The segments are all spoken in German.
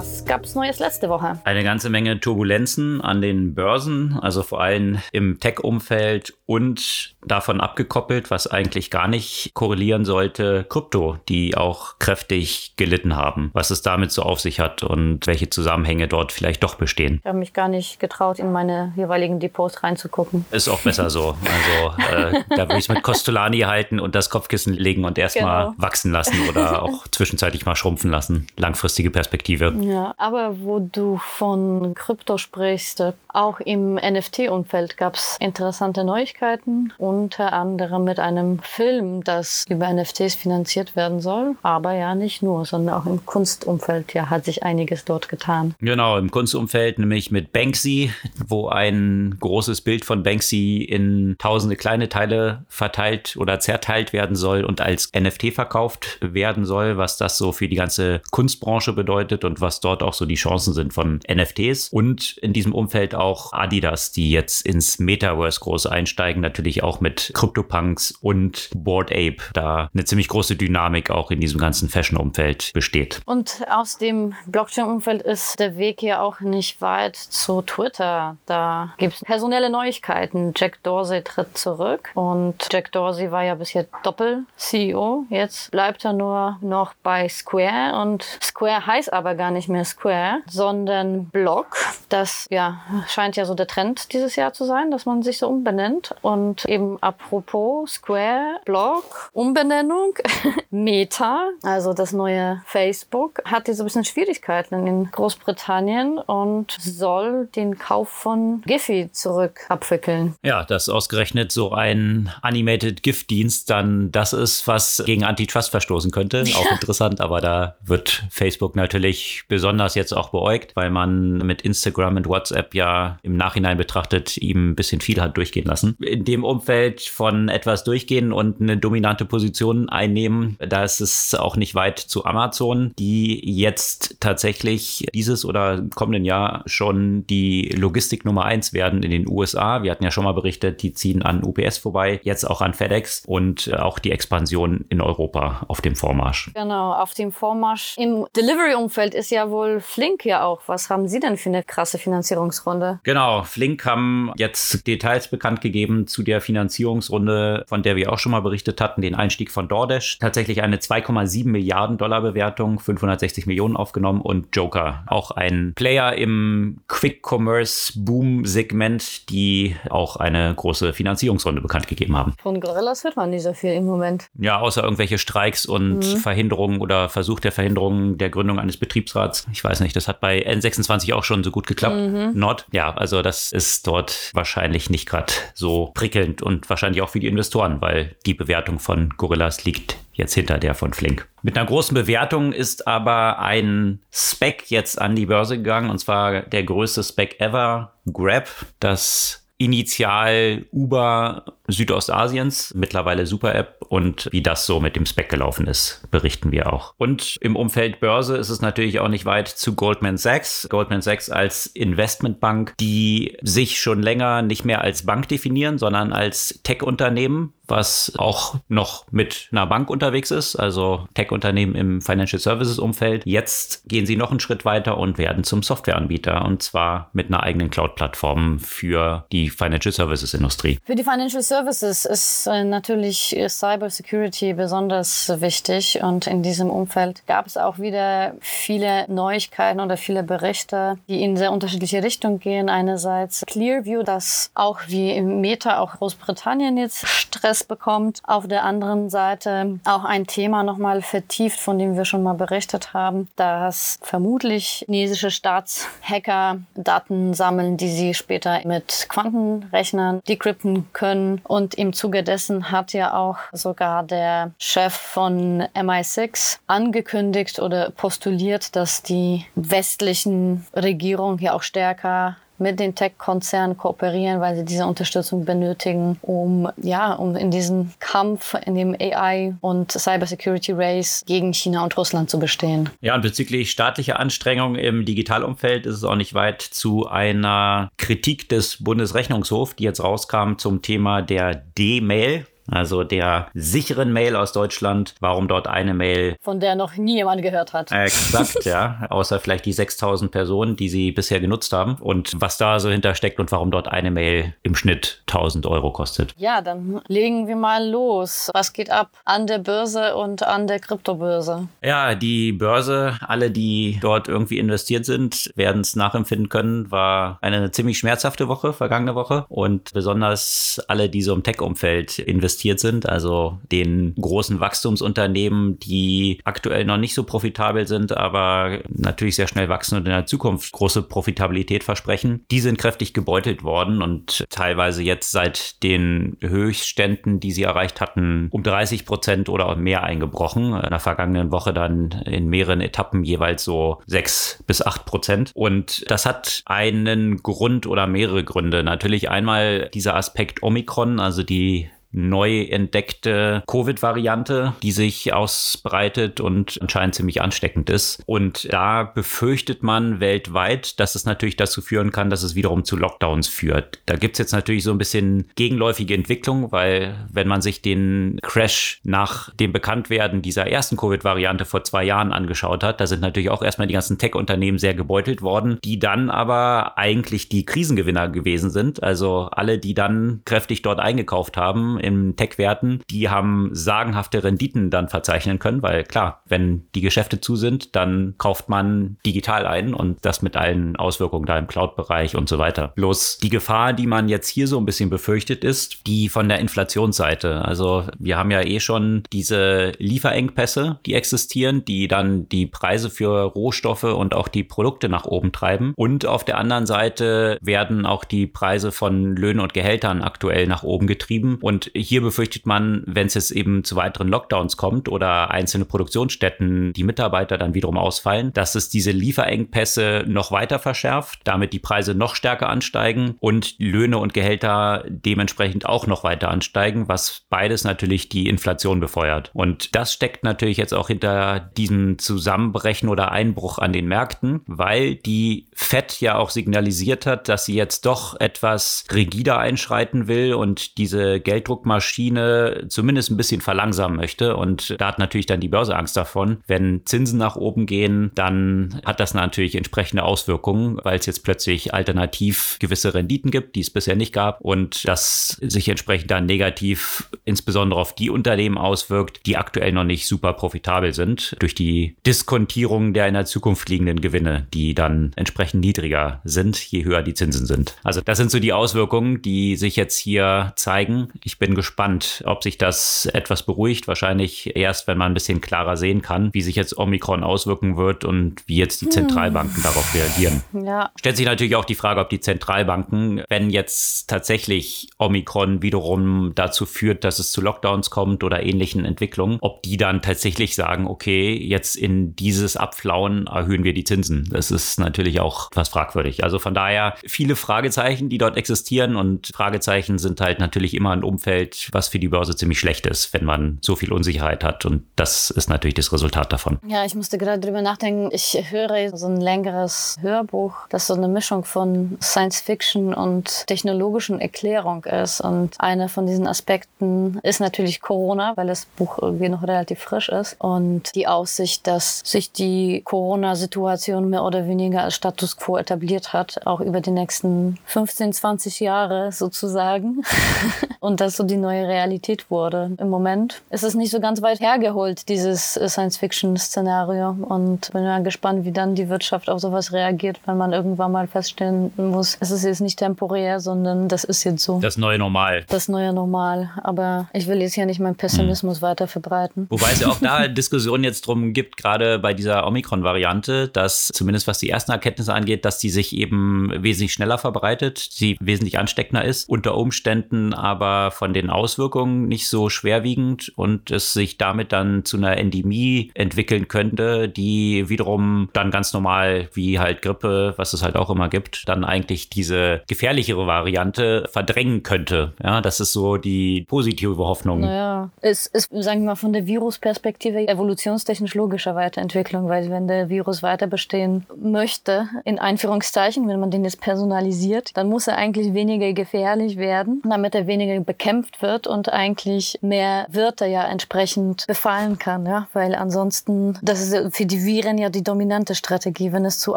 Was gab es Neues letzte Woche? Eine ganze Menge Turbulenzen an den Börsen, also vor allem im Tech-Umfeld und davon abgekoppelt, was eigentlich gar nicht korrelieren sollte, Krypto, die auch kräftig gelitten haben. Was es damit so auf sich hat und welche Zusammenhänge dort vielleicht doch bestehen. Ich habe mich gar nicht getraut, in meine jeweiligen Depots reinzugucken. Ist auch besser so. Also äh, da würde ich es mit Costolani halten und das Kopfkissen legen und erstmal genau. wachsen lassen oder auch zwischenzeitlich mal schrumpfen lassen. Langfristige Perspektive. Ja, aber wo du von Krypto sprichst, auch im NFT-Umfeld gab es interessante Neuigkeiten, unter anderem mit einem Film, das über NFTs finanziert werden soll. Aber ja, nicht nur, sondern auch im Kunstumfeld ja, hat sich einiges dort getan. Genau, im Kunstumfeld nämlich mit Banksy, wo ein großes Bild von Banksy in tausende kleine Teile verteilt oder zerteilt werden soll und als NFT verkauft werden soll, was das so für die ganze Kunstbranche bedeutet und was dort auch so die Chancen sind von NFTs. Und in diesem Umfeld auch Adidas, die jetzt ins Metaverse groß einsteigen, natürlich auch mit CryptoPunks und Board Ape, da eine ziemlich große Dynamik auch in diesem ganzen Fashion-Umfeld besteht. Und aus dem Blockchain-Umfeld ist der Weg ja auch nicht weit zu Twitter. Da gibt es personelle Neuigkeiten. Jack Dorsey tritt zurück und Jack Dorsey war ja bisher Doppel-CEO. Jetzt bleibt er nur noch bei Square und Square heißt aber gar nicht mehr Square, sondern Block. Das ja scheint ja so der Trend dieses Jahr zu sein, dass man sich so umbenennt. Und eben apropos Square, Block, Umbenennung, Meta, also das neue Facebook, hat jetzt ein bisschen Schwierigkeiten in Großbritannien und soll den Kauf von Giphy zurück abwickeln. Ja, dass ausgerechnet so ein Animated GIF-Dienst dann das ist, was gegen Antitrust verstoßen könnte. Auch interessant, aber da wird Facebook natürlich besonders jetzt auch beäugt, weil man mit Instagram und WhatsApp ja im Nachhinein betrachtet ihm ein bisschen viel hat durchgehen lassen. In dem Umfeld von etwas durchgehen und eine dominante Position einnehmen, da ist es auch nicht weit zu Amazon, die jetzt tatsächlich dieses oder kommenden Jahr schon die Logistik Nummer eins werden in den USA. Wir hatten ja schon mal berichtet, die ziehen an UPS vorbei, jetzt auch an FedEx und auch die Expansion in Europa auf dem Vormarsch. Genau, auf dem Vormarsch. Im Delivery-Umfeld ist ja wohl Flink ja auch. Was haben Sie denn für eine krasse Finanzierungsrunde? Genau, Flink haben jetzt Details bekannt gegeben zu der Finanzierungsrunde, von der wir auch schon mal berichtet hatten, den Einstieg von DoorDash. Tatsächlich eine 2,7 Milliarden Dollar Bewertung, 560 Millionen aufgenommen und Joker, auch ein Player im Quick Commerce Boom Segment, die auch eine große Finanzierungsrunde bekannt gegeben haben. Von Gorillas hört man nicht so viel im Moment. Ja, außer irgendwelche Streiks und mhm. Verhinderungen oder Versuch der Verhinderung der Gründung eines Betriebsrats. Ich weiß nicht, das hat bei N26 auch schon so gut geklappt. Mhm. Nord, ja, also das ist dort wahrscheinlich nicht gerade so prickelnd und wahrscheinlich auch für die Investoren, weil die Bewertung von Gorillas liegt jetzt hinter der von Flink. Mit einer großen Bewertung ist aber ein Spec jetzt an die Börse gegangen und zwar der größte Spec ever, Grab, das initial Uber Südostasiens, mittlerweile Super App und wie das so mit dem Spec gelaufen ist, berichten wir auch. Und im Umfeld Börse ist es natürlich auch nicht weit zu Goldman Sachs. Goldman Sachs als Investmentbank, die sich schon länger nicht mehr als Bank definieren, sondern als Tech-Unternehmen, was auch noch mit einer Bank unterwegs ist, also Tech-Unternehmen im Financial Services-Umfeld. Jetzt gehen sie noch einen Schritt weiter und werden zum Softwareanbieter und zwar mit einer eigenen Cloud-Plattform für die Financial Services-Industrie. Für die Financial Services ist äh, natürlich äh, Cybersecurity besonders wichtig und in diesem Umfeld gab es auch wieder viele Neuigkeiten oder viele Berichte, die in sehr unterschiedliche Richtungen gehen. Einerseits Clearview, das auch wie Meta auch Großbritannien jetzt Stress bekommt. Auf der anderen Seite auch ein Thema nochmal vertieft, von dem wir schon mal berichtet haben, dass vermutlich chinesische Staatshacker Daten sammeln, die sie später mit Quantenrechnern decrypten können und im Zuge dessen hat ja auch sogar der Chef von MI6 angekündigt oder postuliert, dass die westlichen Regierungen hier auch stärker mit den Tech-Konzernen kooperieren, weil sie diese Unterstützung benötigen, um ja, um in diesem Kampf, in dem AI und Cybersecurity Race gegen China und Russland zu bestehen. Ja, und bezüglich staatlicher Anstrengungen im Digitalumfeld ist es auch nicht weit zu einer Kritik des Bundesrechnungshofs, die jetzt rauskam zum Thema der D-Mail also der sicheren Mail aus Deutschland. Warum dort eine Mail? Von der noch nie jemand gehört hat. Exakt, ja. Außer vielleicht die 6000 Personen, die sie bisher genutzt haben. Und was da so hintersteckt und warum dort eine Mail im Schnitt 1000 Euro kostet. Ja, dann legen wir mal los. Was geht ab an der Börse und an der Kryptobörse? Ja, die Börse, alle, die dort irgendwie investiert sind, werden es nachempfinden können, war eine ziemlich schmerzhafte Woche, vergangene Woche. Und besonders alle, die so im Tech-Umfeld investieren investiert sind, also den großen Wachstumsunternehmen, die aktuell noch nicht so profitabel sind, aber natürlich sehr schnell wachsen und in der Zukunft große Profitabilität versprechen. Die sind kräftig gebeutelt worden und teilweise jetzt seit den Höchstständen, die sie erreicht hatten, um 30 Prozent oder mehr eingebrochen. In der vergangenen Woche dann in mehreren Etappen jeweils so 6 bis 8 Prozent. Und das hat einen Grund oder mehrere Gründe. Natürlich einmal dieser Aspekt Omikron, also die neu entdeckte Covid-Variante, die sich ausbreitet und anscheinend ziemlich ansteckend ist. Und da befürchtet man weltweit, dass es natürlich dazu führen kann, dass es wiederum zu Lockdowns führt. Da gibt es jetzt natürlich so ein bisschen gegenläufige Entwicklung, weil wenn man sich den Crash nach dem Bekanntwerden dieser ersten Covid-Variante vor zwei Jahren angeschaut hat, da sind natürlich auch erstmal die ganzen Tech-Unternehmen sehr gebeutelt worden, die dann aber eigentlich die Krisengewinner gewesen sind. Also alle, die dann kräftig dort eingekauft haben, in Tech-Werten, die haben sagenhafte Renditen dann verzeichnen können, weil klar, wenn die Geschäfte zu sind, dann kauft man digital ein und das mit allen Auswirkungen da im Cloud-Bereich und so weiter. Bloß die Gefahr, die man jetzt hier so ein bisschen befürchtet, ist die von der Inflationsseite. Also wir haben ja eh schon diese Lieferengpässe, die existieren, die dann die Preise für Rohstoffe und auch die Produkte nach oben treiben. Und auf der anderen Seite werden auch die Preise von Löhnen und Gehältern aktuell nach oben getrieben. Und hier befürchtet man, wenn es jetzt eben zu weiteren Lockdowns kommt oder einzelne Produktionsstätten, die Mitarbeiter dann wiederum ausfallen, dass es diese Lieferengpässe noch weiter verschärft, damit die Preise noch stärker ansteigen und Löhne und Gehälter dementsprechend auch noch weiter ansteigen, was beides natürlich die Inflation befeuert. Und das steckt natürlich jetzt auch hinter diesem Zusammenbrechen oder Einbruch an den Märkten, weil die FED ja auch signalisiert hat, dass sie jetzt doch etwas rigider einschreiten will und diese Gelddruck Gelddruckmaschine zumindest ein bisschen verlangsamen möchte. Und da hat natürlich dann die Börse Angst davon. Wenn Zinsen nach oben gehen, dann hat das natürlich entsprechende Auswirkungen, weil es jetzt plötzlich alternativ gewisse Renditen gibt, die es bisher nicht gab und das sich entsprechend dann negativ insbesondere auf die Unternehmen auswirkt, die aktuell noch nicht super profitabel sind durch die Diskontierung der in der Zukunft liegenden Gewinne, die dann entsprechend niedriger sind, je höher die Zinsen sind. Also das sind so die Auswirkungen, die sich jetzt hier zeigen. Ich bin bin gespannt, ob sich das etwas beruhigt. Wahrscheinlich erst, wenn man ein bisschen klarer sehen kann, wie sich jetzt Omikron auswirken wird und wie jetzt die hm. Zentralbanken hm. darauf reagieren. Ja. Stellt sich natürlich auch die Frage, ob die Zentralbanken, wenn jetzt tatsächlich Omikron wiederum dazu führt, dass es zu Lockdowns kommt oder ähnlichen Entwicklungen, ob die dann tatsächlich sagen, okay, jetzt in dieses Abflauen erhöhen wir die Zinsen. Das ist natürlich auch was fragwürdig. Also von daher viele Fragezeichen, die dort existieren und Fragezeichen sind halt natürlich immer ein Umfeld, Umfeld, was für die Börse ziemlich schlecht ist, wenn man so viel Unsicherheit hat. Und das ist natürlich das Resultat davon. Ja, ich musste gerade drüber nachdenken. Ich höre so ein längeres Hörbuch, das so eine Mischung von Science Fiction und technologischen Erklärung ist. Und einer von diesen Aspekten ist natürlich Corona, weil das Buch irgendwie noch relativ frisch ist. Und die Aussicht, dass sich die Corona-Situation mehr oder weniger als Status quo etabliert hat, auch über die nächsten 15, 20 Jahre sozusagen. und das so die neue Realität wurde. Im Moment ist es nicht so ganz weit hergeholt, dieses Science-Fiction-Szenario. Und bin ja gespannt, wie dann die Wirtschaft auf sowas reagiert, wenn man irgendwann mal feststellen muss, es ist jetzt nicht temporär, sondern das ist jetzt so. Das neue Normal. Das neue Normal. Aber ich will jetzt ja nicht meinen Pessimismus hm. weiter verbreiten. Wobei es ja auch da Diskussionen jetzt drum gibt, gerade bei dieser Omikron-Variante, dass zumindest was die ersten Erkenntnisse angeht, dass die sich eben wesentlich schneller verbreitet, sie wesentlich ansteckender ist, unter Umständen aber von den Auswirkungen nicht so schwerwiegend und es sich damit dann zu einer Endemie entwickeln könnte, die wiederum dann ganz normal wie halt Grippe, was es halt auch immer gibt, dann eigentlich diese gefährlichere Variante verdrängen könnte. Ja, das ist so die positive Hoffnung. Naja, es ist, sagen wir mal, von der Virusperspektive evolutionstechnisch logischer Weiterentwicklung, weil wenn der Virus weiter bestehen möchte, in Einführungszeichen, wenn man den jetzt personalisiert, dann muss er eigentlich weniger gefährlich werden, damit er weniger bekämpft wird und eigentlich mehr Wirte ja entsprechend befallen kann, ja, weil ansonsten, das ist für die Viren ja die dominante Strategie. Wenn es zu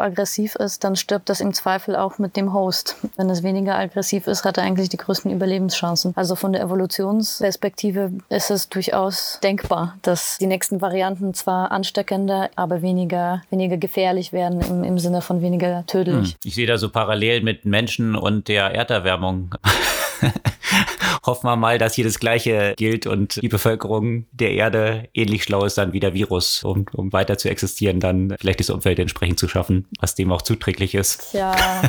aggressiv ist, dann stirbt das im Zweifel auch mit dem Host. Wenn es weniger aggressiv ist, hat er eigentlich die größten Überlebenschancen. Also von der Evolutionsperspektive ist es durchaus denkbar, dass die nächsten Varianten zwar ansteckender, aber weniger, weniger gefährlich werden im, im Sinne von weniger tödlich. Hm. Ich sehe da so parallel mit Menschen und der Erderwärmung. Hoffen wir mal, dass hier das Gleiche gilt und die Bevölkerung der Erde ähnlich schlau ist dann wie der Virus, um, um weiter zu existieren, dann vielleicht das Umfeld entsprechend zu schaffen, was dem auch zuträglich ist. Ja.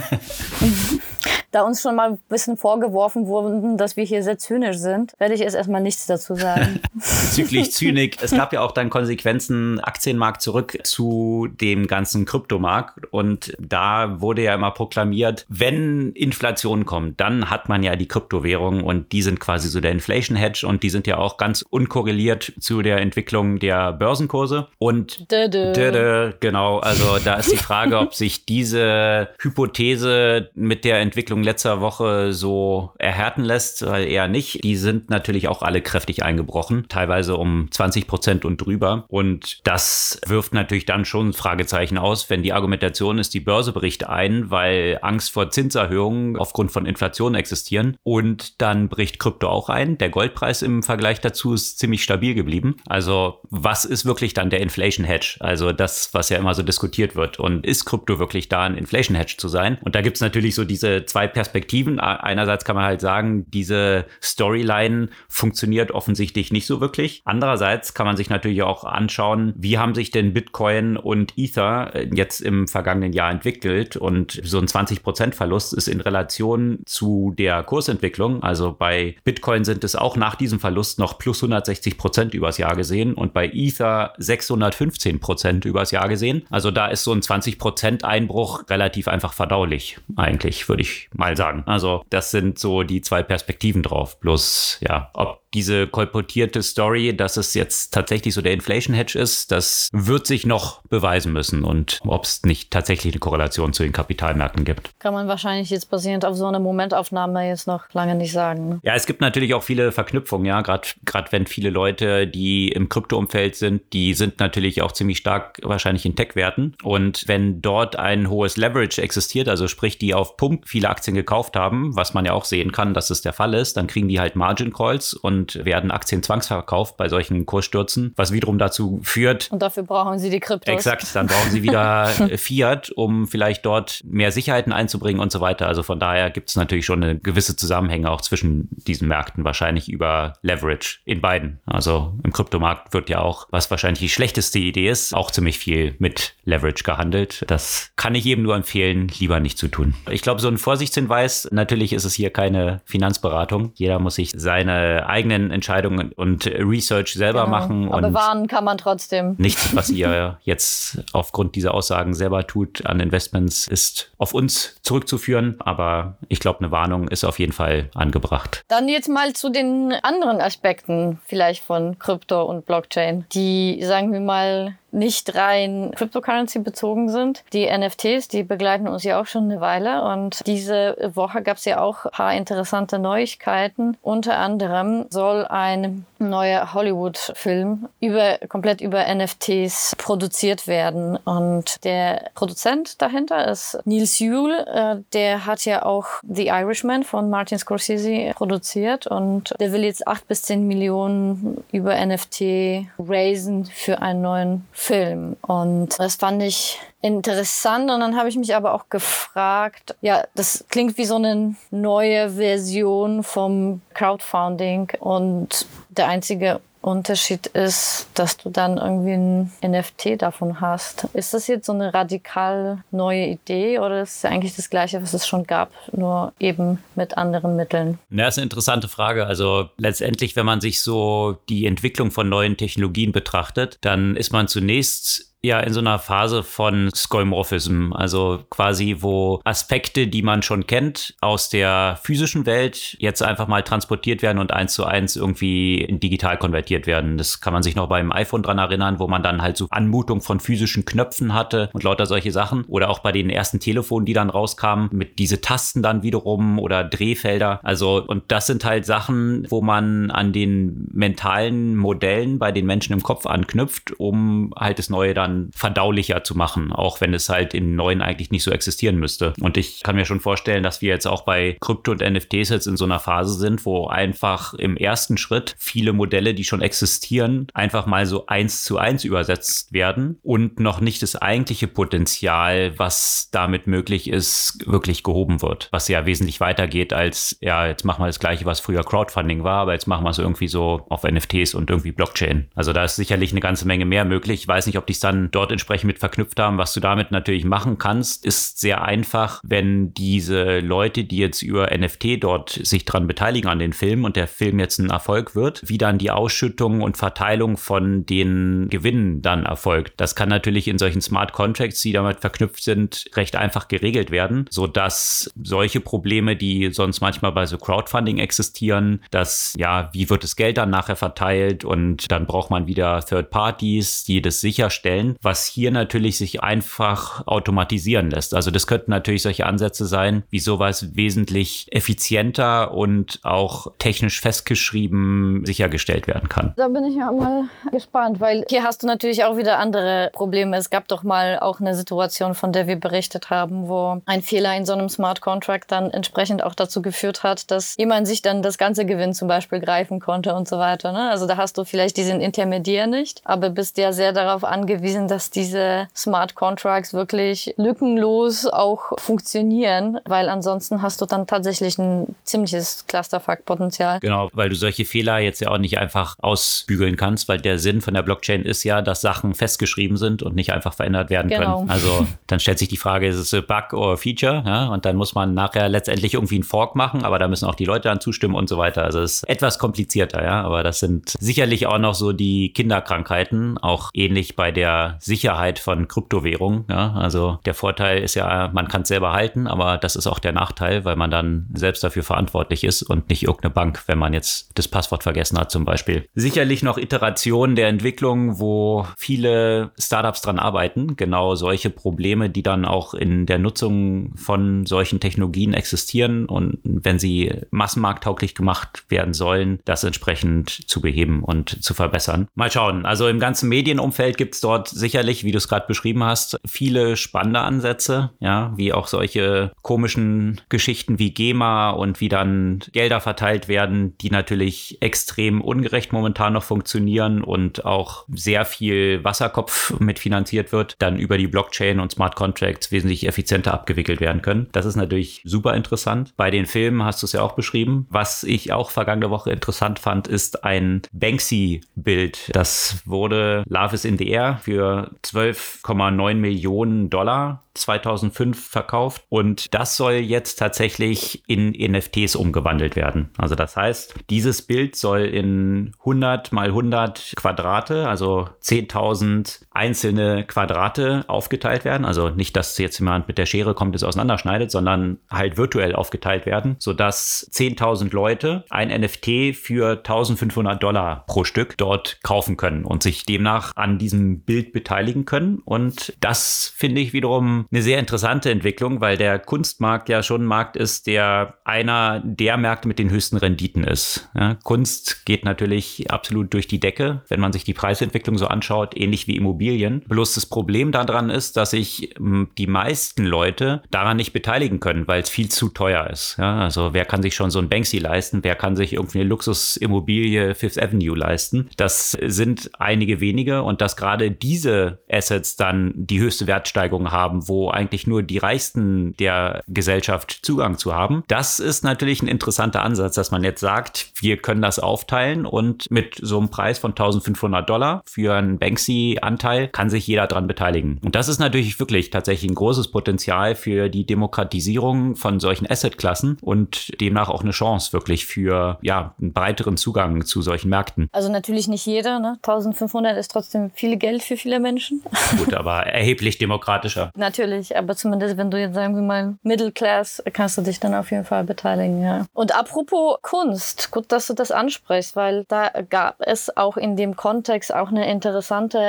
da uns schon mal ein bisschen vorgeworfen wurde, dass wir hier sehr zynisch sind, werde ich jetzt erstmal nichts dazu sagen. Bezüglich Zynik. Es gab ja auch dann Konsequenzen, Aktienmarkt zurück zu dem ganzen Kryptomarkt. Und da wurde ja immer proklamiert, wenn Inflation kommt, dann hat man ja die Kryptowährung und die sind quasi so der Inflation Hedge und die sind ja auch ganz unkorreliert zu der Entwicklung der Börsenkurse. Und Dödö. Dödö, genau, also da ist die Frage, ob sich diese Hypothese mit der Entwicklung letzter Woche so erhärten lässt, weil eher nicht. Die sind natürlich auch alle kräftig eingebrochen, teilweise um 20 Prozent und drüber. Und das wirft natürlich dann schon Fragezeichen aus, wenn die Argumentation ist, die Börse bricht ein, weil Angst vor Zinserhöhungen aufgrund von Inflation existieren. Und dann bricht Krypto auch ein. Der Goldpreis im Vergleich dazu ist ziemlich stabil geblieben. Also was ist wirklich dann der Inflation Hedge? Also das, was ja immer so diskutiert wird. Und ist Krypto wirklich da ein Inflation Hedge zu sein? Und da gibt es natürlich so diese zwei Perspektiven. Einerseits kann man halt sagen, diese Storyline funktioniert offensichtlich nicht so wirklich. Andererseits kann man sich natürlich auch anschauen, wie haben sich denn Bitcoin und Ether äh, jetzt im vergangenen Jahr entwickelt. Und so ein 20% Verlust ist in Relation zu der Kursentwicklung. Also bei Bitcoin sind es auch nach diesem Verlust noch plus 160% übers Jahr gesehen und bei Ether 615% übers Jahr gesehen. Also da ist so ein 20% Einbruch relativ einfach verdaulich, eigentlich, würde ich mal sagen. Also das sind so die zwei Perspektiven drauf. Bloß, ja, ob diese kolportierte Story, dass es jetzt tatsächlich so der Inflation Hedge ist, das wird sich noch beweisen müssen und ob es nicht tatsächlich eine Korrelation zu den Kapitalmärkten gibt. Kann man wahrscheinlich jetzt basierend auf so einer Momentaufnahme jetzt noch lange nicht sagen. Ne? Ja, es gibt natürlich auch viele Verknüpfungen, ja, gerade wenn viele Leute, die im Kryptoumfeld sind, die sind natürlich auch ziemlich stark wahrscheinlich in Tech-Werten und wenn dort ein hohes Leverage existiert, also sprich, die auf Pump viele Aktien gekauft haben, was man ja auch sehen kann, dass es der Fall ist, dann kriegen die halt Margin Calls und und werden Aktien zwangsverkauft bei solchen Kursstürzen, was wiederum dazu führt. Und dafür brauchen sie die Kryptos. Exakt, dann brauchen sie wieder Fiat, um vielleicht dort mehr Sicherheiten einzubringen und so weiter. Also von daher gibt es natürlich schon eine gewisse Zusammenhänge auch zwischen diesen Märkten, wahrscheinlich über Leverage in beiden. Also im Kryptomarkt wird ja auch, was wahrscheinlich die schlechteste Idee ist, auch ziemlich viel mit Leverage gehandelt. Das kann ich eben nur empfehlen, lieber nicht zu tun. Ich glaube, so ein Vorsichtshinweis, natürlich ist es hier keine Finanzberatung. Jeder muss sich seine eigene eigenen Entscheidungen und Research selber genau. machen. Aber warnen kann man trotzdem. Nichts, was ihr jetzt aufgrund dieser Aussagen selber tut an Investments, ist auf uns zurückzuführen. Aber ich glaube, eine Warnung ist auf jeden Fall angebracht. Dann jetzt mal zu den anderen Aspekten vielleicht von Krypto und Blockchain, die, sagen wir mal, nicht rein Cryptocurrency bezogen sind. Die NFTs, die begleiten uns ja auch schon eine Weile und diese Woche gab es ja auch ein paar interessante Neuigkeiten. Unter anderem soll ein neuer Hollywood-Film über, komplett über NFTs produziert werden und der Produzent dahinter ist Neil Sewell. Äh, der hat ja auch The Irishman von Martin Scorsese produziert und der will jetzt acht bis zehn Millionen über NFT raisen für einen neuen Film. Film. Und das fand ich interessant. Und dann habe ich mich aber auch gefragt, ja, das klingt wie so eine neue Version vom Crowdfunding. Und der einzige Unterschied ist, dass du dann irgendwie ein NFT davon hast. Ist das jetzt so eine radikal neue Idee oder ist es eigentlich das Gleiche, was es schon gab, nur eben mit anderen Mitteln? Ja, ist eine interessante Frage. Also letztendlich, wenn man sich so die Entwicklung von neuen Technologien betrachtet, dann ist man zunächst ja in so einer Phase von Skeuomorphism, also quasi wo Aspekte, die man schon kennt aus der physischen Welt, jetzt einfach mal transportiert werden und eins zu eins irgendwie in digital konvertiert werden. Das kann man sich noch beim iPhone dran erinnern, wo man dann halt so Anmutung von physischen Knöpfen hatte und lauter solche Sachen. Oder auch bei den ersten Telefonen, die dann rauskamen, mit diese Tasten dann wiederum oder Drehfelder. Also, und das sind halt Sachen, wo man an den mentalen Modellen bei den Menschen im Kopf anknüpft, um halt das Neue dann verdaulicher zu machen, auch wenn es halt im Neuen eigentlich nicht so existieren müsste. Und ich kann mir schon vorstellen, dass wir jetzt auch bei Krypto und NFTs jetzt in so einer Phase sind, wo einfach im ersten Schritt viele Modelle, die schon existieren, einfach mal so eins zu eins übersetzt werden und noch nicht das eigentliche Potenzial, was damit möglich ist, wirklich gehoben wird. Was ja wesentlich weitergeht als, ja, jetzt machen wir das Gleiche, was früher Crowdfunding war, aber jetzt machen wir es irgendwie so auf NFTs und irgendwie Blockchain. Also da ist sicherlich eine ganze Menge mehr möglich. Ich weiß nicht, ob die es dann dort entsprechend mit verknüpft haben. Was du damit natürlich machen kannst, ist sehr einfach, wenn diese Leute, die jetzt über NFT dort sich dran beteiligen an den Film und der Film jetzt ein Erfolg wird, wie dann die Ausschüttung und Verteilung von den Gewinnen dann erfolgt. Das kann natürlich in solchen Smart Contracts, die damit verknüpft sind, recht einfach geregelt werden, sodass solche Probleme, die sonst manchmal bei so Crowdfunding existieren, dass ja, wie wird das Geld dann nachher verteilt und dann braucht man wieder Third Parties, die das sicherstellen, was hier natürlich sich einfach automatisieren lässt. Also das könnten natürlich solche Ansätze sein, wie sowas wesentlich effizienter und auch technisch festgeschrieben sichergestellt werden kann. Da bin ich ja mal gespannt, weil hier hast du natürlich auch wieder andere Probleme. Es gab doch mal auch eine Situation, von der wir berichtet haben, wo ein Fehler in so einem Smart Contract dann entsprechend auch dazu geführt hat, dass jemand sich dann das ganze Gewinn zum Beispiel greifen konnte und so weiter. Ne? Also da hast du vielleicht diesen Intermediär nicht, aber bist ja sehr darauf angewiesen, dass diese Smart Contracts wirklich lückenlos auch funktionieren, weil ansonsten hast du dann tatsächlich ein ziemliches Clusterfuck-Potenzial. Genau, weil du solche Fehler jetzt ja auch nicht einfach ausbügeln kannst, weil der Sinn von der Blockchain ist ja, dass Sachen festgeschrieben sind und nicht einfach verändert werden genau. können. Also dann stellt sich die Frage, ist es ein Bug oder Feature? Ja? Und dann muss man nachher letztendlich irgendwie einen Fork machen, aber da müssen auch die Leute dann zustimmen und so weiter. Also es ist etwas komplizierter, ja, aber das sind sicherlich auch noch so die Kinderkrankheiten, auch ähnlich bei der Sicherheit von Kryptowährungen. Ja? Also der Vorteil ist ja, man kann es selber halten, aber das ist auch der Nachteil, weil man dann selbst dafür verantwortlich ist und nicht irgendeine Bank, wenn man jetzt das Passwort vergessen hat zum Beispiel. Sicherlich noch Iterationen der Entwicklung, wo viele Startups dran arbeiten, genau solche Probleme, die dann auch in der Nutzung von solchen Technologien existieren und wenn sie massenmarkttauglich gemacht werden sollen, das entsprechend zu beheben und zu verbessern. Mal schauen. Also im ganzen Medienumfeld gibt es dort sicherlich, wie du es gerade beschrieben hast, viele spannende Ansätze, ja, wie auch solche komischen Geschichten wie GEMA und wie dann Gelder verteilt werden, die natürlich extrem ungerecht momentan noch funktionieren und auch sehr viel Wasserkopf mitfinanziert wird, dann über die Blockchain und Smart Contracts wesentlich effizienter abgewickelt werden können. Das ist natürlich super interessant. Bei den Filmen hast du es ja auch beschrieben. Was ich auch vergangene Woche interessant fand, ist ein Banksy-Bild. Das wurde Love is in the Air für 12,9 Millionen Dollar 2005 verkauft und das soll jetzt tatsächlich in NFTs umgewandelt werden. Also das heißt, dieses Bild soll in 100 mal 100 Quadrate, also 10.000 einzelne Quadrate aufgeteilt werden. Also nicht, dass jetzt jemand mit der Schere kommt, es auseinanderschneidet, sondern halt virtuell aufgeteilt werden, sodass 10.000 Leute ein NFT für 1.500 Dollar pro Stück dort kaufen können und sich demnach an diesem Bild beteiligen können. Und das finde ich wiederum eine sehr interessante Entwicklung, weil der Kunstmarkt ja schon ein Markt ist, der einer der Märkte mit den höchsten Renditen ist. Ja, Kunst geht natürlich absolut durch die Decke, wenn man sich die Preisentwicklung so anschaut, ähnlich wie Immobilien Immobilien. Bloß das Problem daran ist, dass sich hm, die meisten Leute daran nicht beteiligen können, weil es viel zu teuer ist. Ja, also wer kann sich schon so ein Banksy leisten? Wer kann sich irgendwie eine Luxusimmobilie Fifth Avenue leisten? Das sind einige wenige und dass gerade diese Assets dann die höchste Wertsteigerung haben, wo eigentlich nur die Reichsten der Gesellschaft Zugang zu haben. Das ist natürlich ein interessanter Ansatz, dass man jetzt sagt, wir können das aufteilen und mit so einem Preis von 1500 Dollar für einen Banksy-Anteil kann sich jeder dran beteiligen. Und das ist natürlich wirklich tatsächlich ein großes Potenzial für die Demokratisierung von solchen Assetklassen und demnach auch eine Chance wirklich für ja, einen breiteren Zugang zu solchen Märkten. Also natürlich nicht jeder, ne? 1500 ist trotzdem viel Geld für viele Menschen. Gut, aber erheblich demokratischer. natürlich, aber zumindest wenn du jetzt sagen wir mal Middle Class, kannst du dich dann auf jeden Fall beteiligen, ja. Und apropos Kunst, gut, dass du das ansprichst, weil da gab es auch in dem Kontext auch eine interessante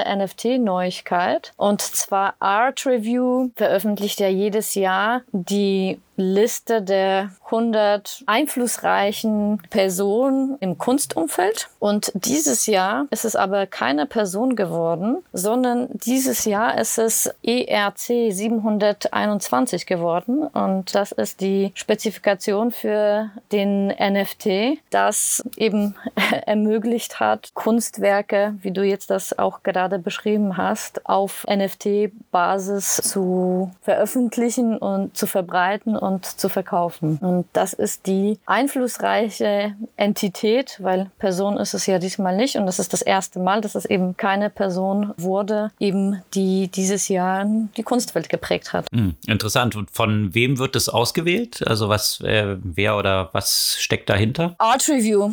NFT-Neuigkeit. Und zwar Art Review veröffentlicht ja jedes Jahr die Liste der 100 einflussreichen Personen im Kunstumfeld. Und dieses Jahr ist es aber keine Person geworden, sondern dieses Jahr ist es ERC 721 geworden. Und das ist die Spezifikation für den NFT, das eben ermöglicht hat, Kunstwerke, wie du jetzt das auch gerade beschrieben hast, auf NFT-Basis zu veröffentlichen und zu verbreiten und zu verkaufen. Und das ist die einflussreiche Entität, weil Person ist es ja diesmal nicht und das ist das erste Mal, dass es eben keine Person wurde, eben die dieses Jahr die Kunstwelt geprägt hat. Hm, interessant. Und von wem wird das ausgewählt? Also was, äh, wer oder was steckt dahinter? Art Review.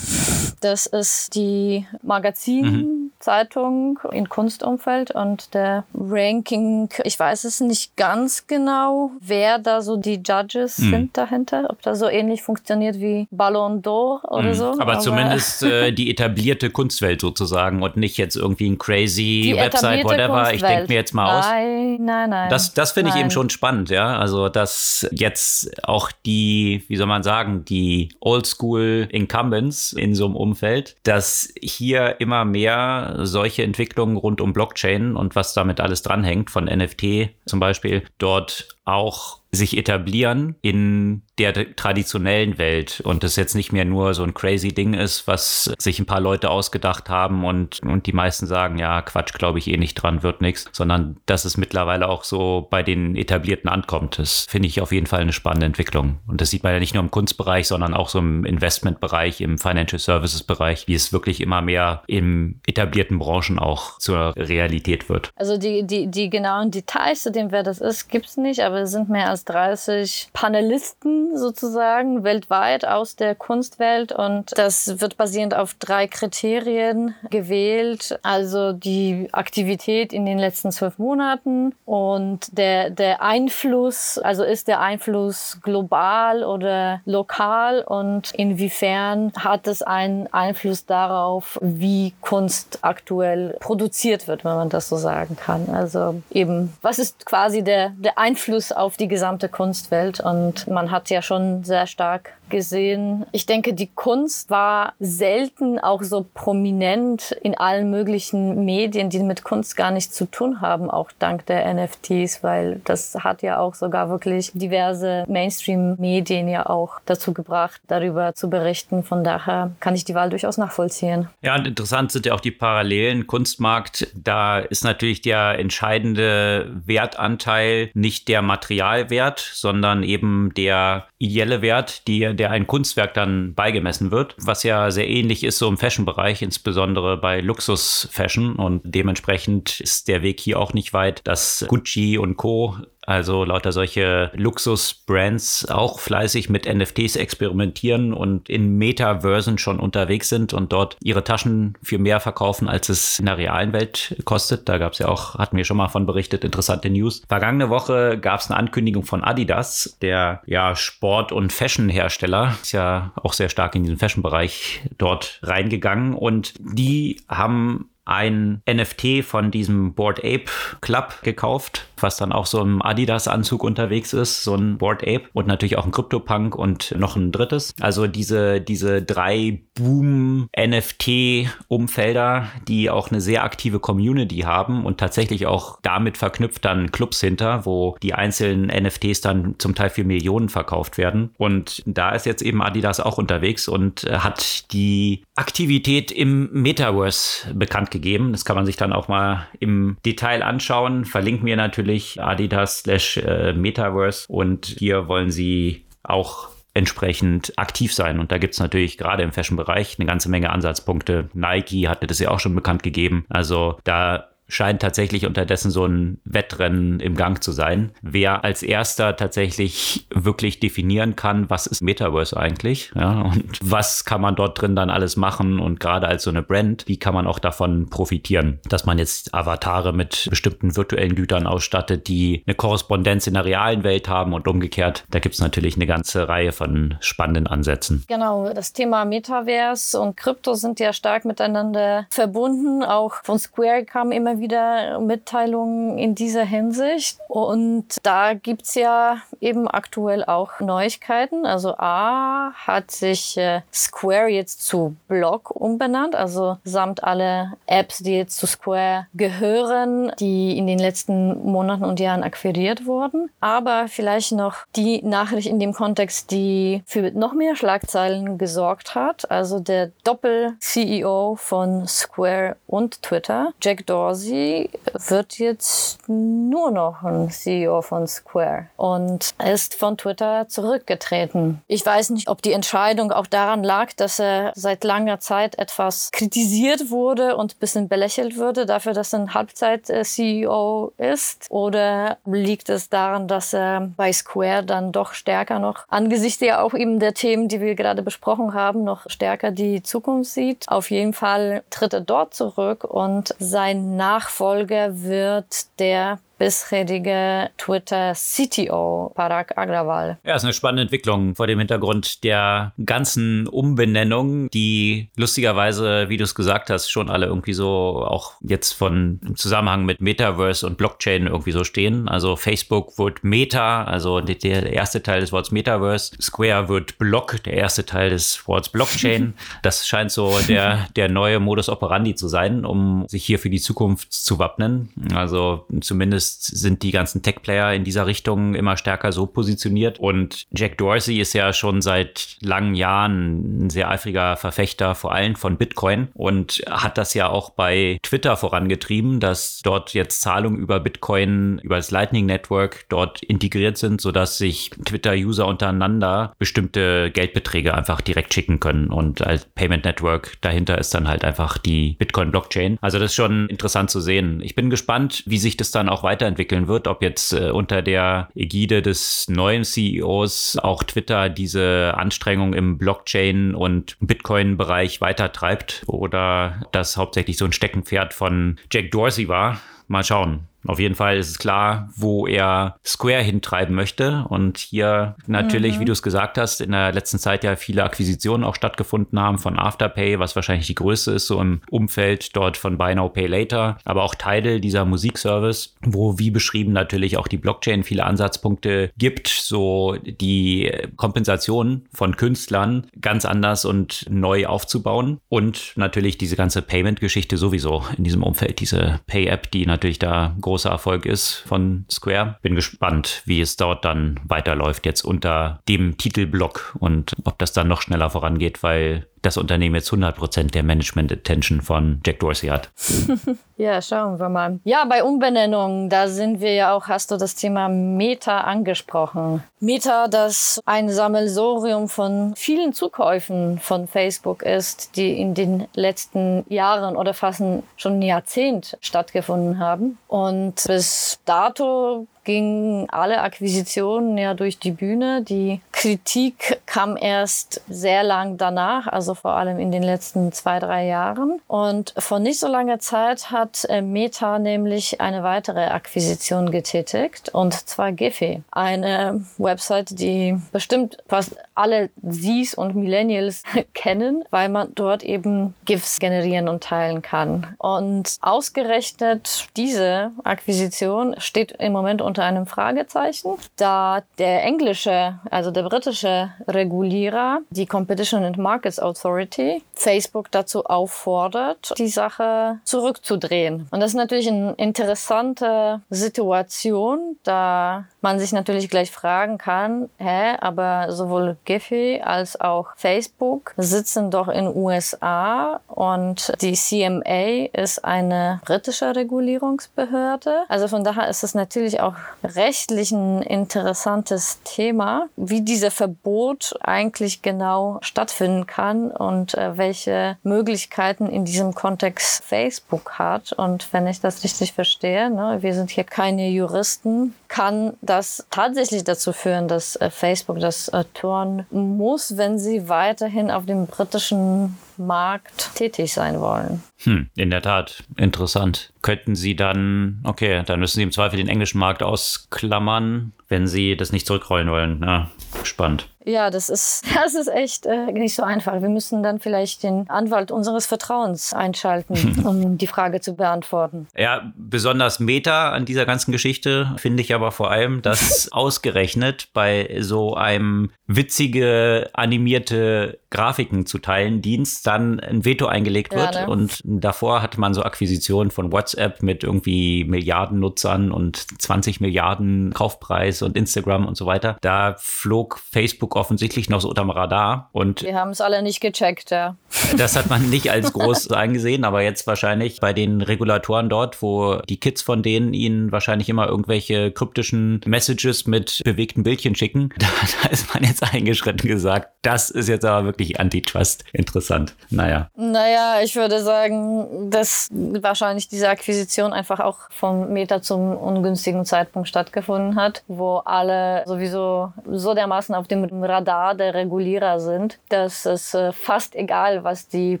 Das ist die Magazinzeitung mhm. in Kunstumfeld und der Ranking, ich weiß es nicht ganz genau, wer da so die Judges mhm. sind dahinter, ob das so ähnlich funktioniert wie Ballon d'Or oder mhm. so. Aber, Aber zumindest äh, die etablierte Kunstwelt sozusagen und nicht jetzt irgendwie ein crazy Website, whatever. Kunstwelt. Ich denke mir jetzt mal aus. Nein, nein, nein. Das, das finde ich eben schon spannend, ja. Also, dass jetzt auch die, wie soll man sagen, die Oldschool Incumbents in so einem Umfeld, dass hier immer mehr solche Entwicklungen rund um Blockchain und was damit alles dranhängt, von NFT zum Beispiel, dort auch sich etablieren in der traditionellen Welt und das jetzt nicht mehr nur so ein crazy Ding ist, was sich ein paar Leute ausgedacht haben und, und die meisten sagen, ja, Quatsch, glaube ich eh nicht dran, wird nichts, sondern dass es mittlerweile auch so bei den Etablierten ankommt. Das finde ich auf jeden Fall eine spannende Entwicklung. Und das sieht man ja nicht nur im Kunstbereich, sondern auch so im Investmentbereich, im Financial Services Bereich, wie es wirklich immer mehr in etablierten Branchen auch zur Realität wird. Also die, die, die genauen Details zu dem, wer das ist, gibt es nicht, aber es sind mehr als 30 Panelisten sozusagen weltweit aus der Kunstwelt und das wird basierend auf drei Kriterien gewählt. Also die Aktivität in den letzten zwölf Monaten und der, der Einfluss, also ist der Einfluss global oder lokal und inwiefern hat es einen Einfluss darauf, wie Kunst aktuell produziert wird, wenn man das so sagen kann. Also eben, was ist quasi der, der Einfluss auf die gesamte Kunstwelt und man hat ja schon sehr stark gesehen. Ich denke, die Kunst war selten auch so prominent in allen möglichen Medien, die mit Kunst gar nichts zu tun haben, auch dank der NFTs, weil das hat ja auch sogar wirklich diverse Mainstream-Medien ja auch dazu gebracht, darüber zu berichten. Von daher kann ich die Wahl durchaus nachvollziehen. Ja, und interessant sind ja auch die Parallelen. Kunstmarkt, da ist natürlich der entscheidende Wertanteil nicht der Materialwert, Wert, sondern eben der ideelle Wert, die, der ein Kunstwerk dann beigemessen wird, was ja sehr ähnlich ist so im Fashion-Bereich, insbesondere bei Luxus-Fashion. Und dementsprechend ist der Weg hier auch nicht weit, dass Gucci und Co also lauter solche Luxus-Brands auch fleißig mit NFTs experimentieren und in Metaversen schon unterwegs sind und dort ihre Taschen für mehr verkaufen, als es in der realen Welt kostet. Da gab es ja auch, hatten wir schon mal von berichtet, interessante News. Vergangene Woche gab es eine Ankündigung von Adidas, der ja Sport- und Fashion-Hersteller, ist ja auch sehr stark in diesen Fashion-Bereich dort reingegangen und die haben ein NFT von diesem Board Ape Club gekauft, was dann auch so im Adidas-Anzug unterwegs ist, so ein Board Ape und natürlich auch ein CryptoPunk und noch ein drittes. Also diese, diese drei Boom-NFT-Umfelder, die auch eine sehr aktive Community haben und tatsächlich auch damit verknüpft dann Clubs hinter, wo die einzelnen NFTs dann zum Teil für Millionen verkauft werden. Und da ist jetzt eben Adidas auch unterwegs und äh, hat die Aktivität im Metaverse bekannt gegeben. Das kann man sich dann auch mal im Detail anschauen. Verlinken wir natürlich Adidas slash äh, Metaverse und hier wollen sie auch entsprechend aktiv sein. Und da gibt es natürlich gerade im Fashion-Bereich eine ganze Menge Ansatzpunkte. Nike hatte das ja auch schon bekannt gegeben. Also da scheint tatsächlich unterdessen so ein Wettrennen im Gang zu sein. Wer als erster tatsächlich wirklich definieren kann, was ist Metaverse eigentlich, ja, und was kann man dort drin dann alles machen und gerade als so eine Brand, wie kann man auch davon profitieren, dass man jetzt Avatare mit bestimmten virtuellen Gütern ausstattet, die eine Korrespondenz in der realen Welt haben und umgekehrt. Da gibt es natürlich eine ganze Reihe von spannenden Ansätzen. Genau, das Thema Metaverse und Krypto sind ja stark miteinander verbunden. Auch von Square kam immer wieder Mitteilungen in dieser Hinsicht. Und da gibt's ja eben aktuell auch Neuigkeiten. Also A hat sich äh, Square jetzt zu Block umbenannt, also samt alle Apps, die jetzt zu Square gehören, die in den letzten Monaten und Jahren akquiriert wurden. Aber vielleicht noch die Nachricht in dem Kontext, die für noch mehr Schlagzeilen gesorgt hat. Also der Doppel-CEO von Square und Twitter, Jack Dorsey, Dorsey wird jetzt nur noch ein CEO von Square und ist von Twitter zurückgetreten. Ich weiß nicht, ob die Entscheidung auch daran lag, dass er seit langer Zeit etwas kritisiert wurde und ein bisschen belächelt wurde dafür, dass er ein Halbzeit-CEO ist. Oder liegt es daran, dass er bei Square dann doch stärker noch angesichts ja auch eben der Themen, die wir gerade besprochen haben, noch stärker die Zukunft sieht? Auf jeden Fall tritt er dort zurück und sein Name Nachfolger wird der bisherige Twitter-CTO Parag Agrawal. Ja, ist eine spannende Entwicklung vor dem Hintergrund der ganzen Umbenennung, die lustigerweise, wie du es gesagt hast, schon alle irgendwie so auch jetzt von im Zusammenhang mit Metaverse und Blockchain irgendwie so stehen. Also Facebook wird Meta, also der erste Teil des Wortes Metaverse. Square wird Block, der erste Teil des Wortes Blockchain. Das scheint so der, der neue Modus operandi zu sein, um sich hier für die Zukunft zu wappnen. Also zumindest zumindest sind die ganzen Tech-Player in dieser Richtung immer stärker so positioniert. Und Jack Dorsey ist ja schon seit langen Jahren ein sehr eifriger Verfechter, vor allem von Bitcoin und hat das ja auch bei Twitter vorangetrieben, dass dort jetzt Zahlungen über Bitcoin, über das Lightning Network dort integriert sind, sodass sich Twitter-User untereinander bestimmte Geldbeträge einfach direkt schicken können. Und als Payment Network dahinter ist dann halt einfach die Bitcoin-Blockchain. Also das ist schon interessant zu sehen. Ich bin gespannt, wie sich das dann auch weiter weiterentwickeln wird, ob jetzt äh, unter der Ägide des neuen CEOs auch Twitter diese Anstrengung im Blockchain- und Bitcoin-Bereich weitertreibt oder das hauptsächlich so ein Steckenpferd von Jack Dorsey war. Mal schauen. Auf jeden Fall ist es klar, wo er Square hintreiben möchte. Und hier natürlich, mhm. wie du es gesagt hast, in der letzten Zeit ja viele Akquisitionen auch stattgefunden haben von Afterpay, was wahrscheinlich die größte ist, so im Umfeld dort von Buy Now Pay Later, aber auch Tidal, dieser Musikservice, wo wie beschrieben natürlich auch die Blockchain viele Ansatzpunkte gibt, so die Kompensation von Künstlern ganz anders und neu aufzubauen. Und natürlich diese ganze Payment-Geschichte sowieso in diesem Umfeld, diese Pay-App, die natürlich da groß großer Erfolg ist von Square. Bin gespannt, wie es dort dann weiterläuft jetzt unter dem Titelblock und ob das dann noch schneller vorangeht, weil das Unternehmen jetzt 100% der Management-Attention von Jack Dorsey hat. ja, schauen wir mal. Ja, bei Umbenennung, da sind wir ja auch, hast du das Thema Meta angesprochen. Meta, das ein Sammelsorium von vielen Zukäufen von Facebook ist, die in den letzten Jahren oder fast schon ein Jahrzehnt stattgefunden haben. Und bis dato gingen alle Akquisitionen ja durch die Bühne. Die Kritik kam erst sehr lang danach, also vor allem in den letzten zwei, drei Jahren. Und vor nicht so langer Zeit hat äh, Meta nämlich eine weitere Akquisition getätigt, und zwar Giphy, eine Website, die bestimmt fast alle Zs und Millennials kennen, weil man dort eben GIFs generieren und teilen kann. Und ausgerechnet diese Akquisition steht im Moment unter einem Fragezeichen, da der englische, also der britische Regulierer, die Competition and Markets Authority, Facebook dazu auffordert, die Sache zurückzudrehen. Und das ist natürlich eine interessante Situation, da man sich natürlich gleich fragen kann, hä, aber sowohl Giphy als auch Facebook sitzen doch in USA und die CMA ist eine britische Regulierungsbehörde. Also von daher ist es natürlich auch rechtlich ein interessantes Thema, wie dieser Verbot eigentlich genau stattfinden kann und äh, welche Möglichkeiten in diesem Kontext Facebook hat. Und wenn ich das richtig verstehe, ne, wir sind hier keine Juristen, kann das tatsächlich dazu führen, dass äh, Facebook das äh, tun muss, wenn sie weiterhin auf dem britischen Markt tätig sein wollen. Hm, in der Tat, interessant. Könnten Sie dann, okay, dann müssen Sie im Zweifel den englischen Markt ausklammern, wenn Sie das nicht zurückrollen wollen. Ja, spannend. Ja, das ist, das ist echt äh, nicht so einfach. Wir müssen dann vielleicht den Anwalt unseres Vertrauens einschalten, um die Frage zu beantworten. Ja, besonders Meta an dieser ganzen Geschichte finde ich aber vor allem, dass ausgerechnet bei so einem witzige animierte Grafiken zu teilen Dienst dann ein Veto eingelegt wird. Ja, ne? Und davor hatte man so Akquisitionen von WhatsApp mit irgendwie Milliarden Nutzern und 20 Milliarden Kaufpreis und Instagram und so weiter. Da flog Facebook offensichtlich noch so unterm Radar. Und wir haben es alle nicht gecheckt, ja. Das hat man nicht als groß eingesehen, aber jetzt wahrscheinlich bei den Regulatoren dort, wo die Kids von denen ihnen wahrscheinlich immer irgendwelche kryptischen Messages mit bewegten Bildchen schicken, da, da ist man jetzt eingeschritten gesagt, das ist jetzt aber wirklich Antitrust interessant. Naja. Naja, ich würde sagen, dass wahrscheinlich diese Akquisition einfach auch vom Meta zum ungünstigen Zeitpunkt stattgefunden hat, wo alle sowieso so dermaßen auf dem Radar der Regulierer sind, dass es äh, fast egal, was die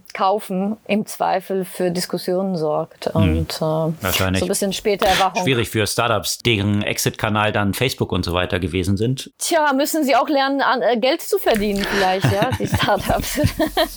kaufen, im Zweifel für Diskussionen sorgt. Hm. Und äh, Wahrscheinlich. so ein bisschen später Erwachung. Schwierig für Startups, deren Exit-Kanal dann Facebook und so weiter gewesen sind. Tja, müssen sie auch lernen, an, äh, Geld zu verdienen vielleicht, ja, die Startups.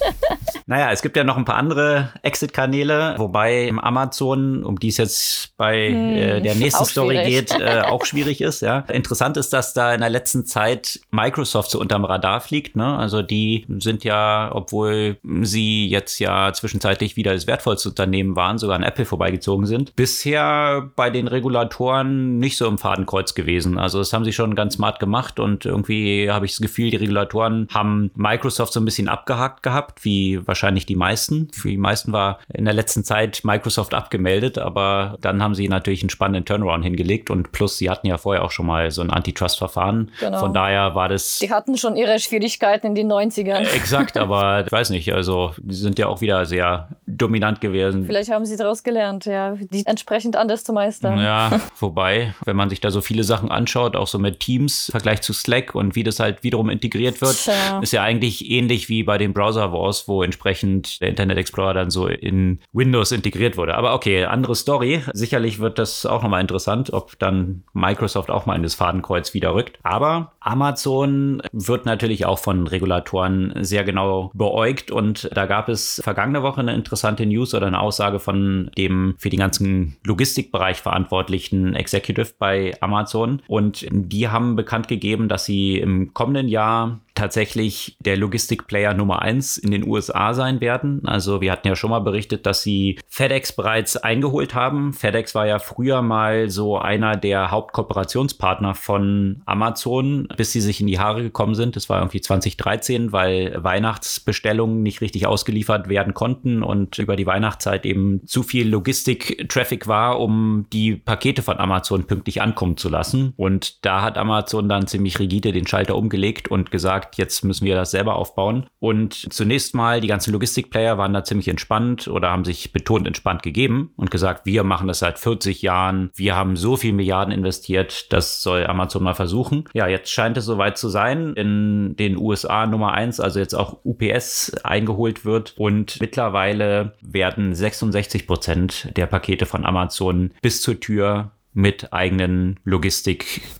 naja, es gibt ja noch ein paar andere Exit-Kanäle, wobei Amazon, um die es jetzt bei hm, äh, der nächsten Story geht, äh, auch schwierig ist. Ja. Interessant ist, dass da in der letzten Zeit Microsoft so unterm Radar fliegt. Ne? Also die sind ja, obwohl sie jetzt ja zwischenzeitlich wieder das wertvollste Unternehmen waren, sogar an Apple vorbeigezogen sind, bisher bei den Regulatoren nicht so im Fadenkreuz gewesen. Also das haben sie schon ganz smart gemacht und irgendwie habe ich das Gefühl, die Regulatoren haben Microsoft so ein bisschen abgehakt gehabt, wie wahrscheinlich die meisten. Für die meisten war in der letzten Zeit Microsoft abgemeldet, aber dann haben sie natürlich einen spannenden Turnaround hingelegt und plus sie hatten ja vorher auch schon mal so ein Antitrust-Verfahren. Genau. Von daher war das. Hatten schon ihre Schwierigkeiten in den 90ern. Exakt, aber ich weiß nicht, also die sind ja auch wieder sehr dominant gewesen. Vielleicht haben sie daraus gelernt, ja, die entsprechend anders zu meistern. Ja, wobei, wenn man sich da so viele Sachen anschaut, auch so mit Teams, im Vergleich zu Slack und wie das halt wiederum integriert wird, Tja. ist ja eigentlich ähnlich wie bei den Browser Wars, wo entsprechend der Internet Explorer dann so in Windows integriert wurde. Aber okay, andere Story. Sicherlich wird das auch nochmal interessant, ob dann Microsoft auch mal in das Fadenkreuz wieder rückt. Aber Amazon wird natürlich auch von Regulatoren sehr genau beäugt. Und da gab es vergangene Woche eine interessante News oder eine Aussage von dem für den ganzen Logistikbereich verantwortlichen Executive bei Amazon. Und die haben bekannt gegeben, dass sie im kommenden Jahr tatsächlich der Logistikplayer Nummer eins in den USA sein werden. Also wir hatten ja schon mal berichtet, dass sie FedEx bereits eingeholt haben. FedEx war ja früher mal so einer der Hauptkooperationspartner von Amazon, bis sie sich in die Haare gekommen sind. Das war irgendwie 2013, weil Weihnachtsbestellungen nicht richtig ausgeliefert werden konnten und über die Weihnachtszeit eben zu viel Logistik-Traffic war, um die Pakete von Amazon pünktlich ankommen zu lassen. Und da hat Amazon dann ziemlich rigide den Schalter umgelegt und gesagt, gesagt, jetzt müssen wir das selber aufbauen. Und zunächst mal, die ganzen Logistikplayer waren da ziemlich entspannt oder haben sich betont entspannt gegeben und gesagt, wir machen das seit 40 Jahren, wir haben so viel Milliarden investiert, das soll Amazon mal versuchen. Ja, jetzt scheint es soweit zu sein. In den USA Nummer eins, also jetzt auch UPS eingeholt wird und mittlerweile werden 66 Prozent der Pakete von Amazon bis zur Tür mit eigenen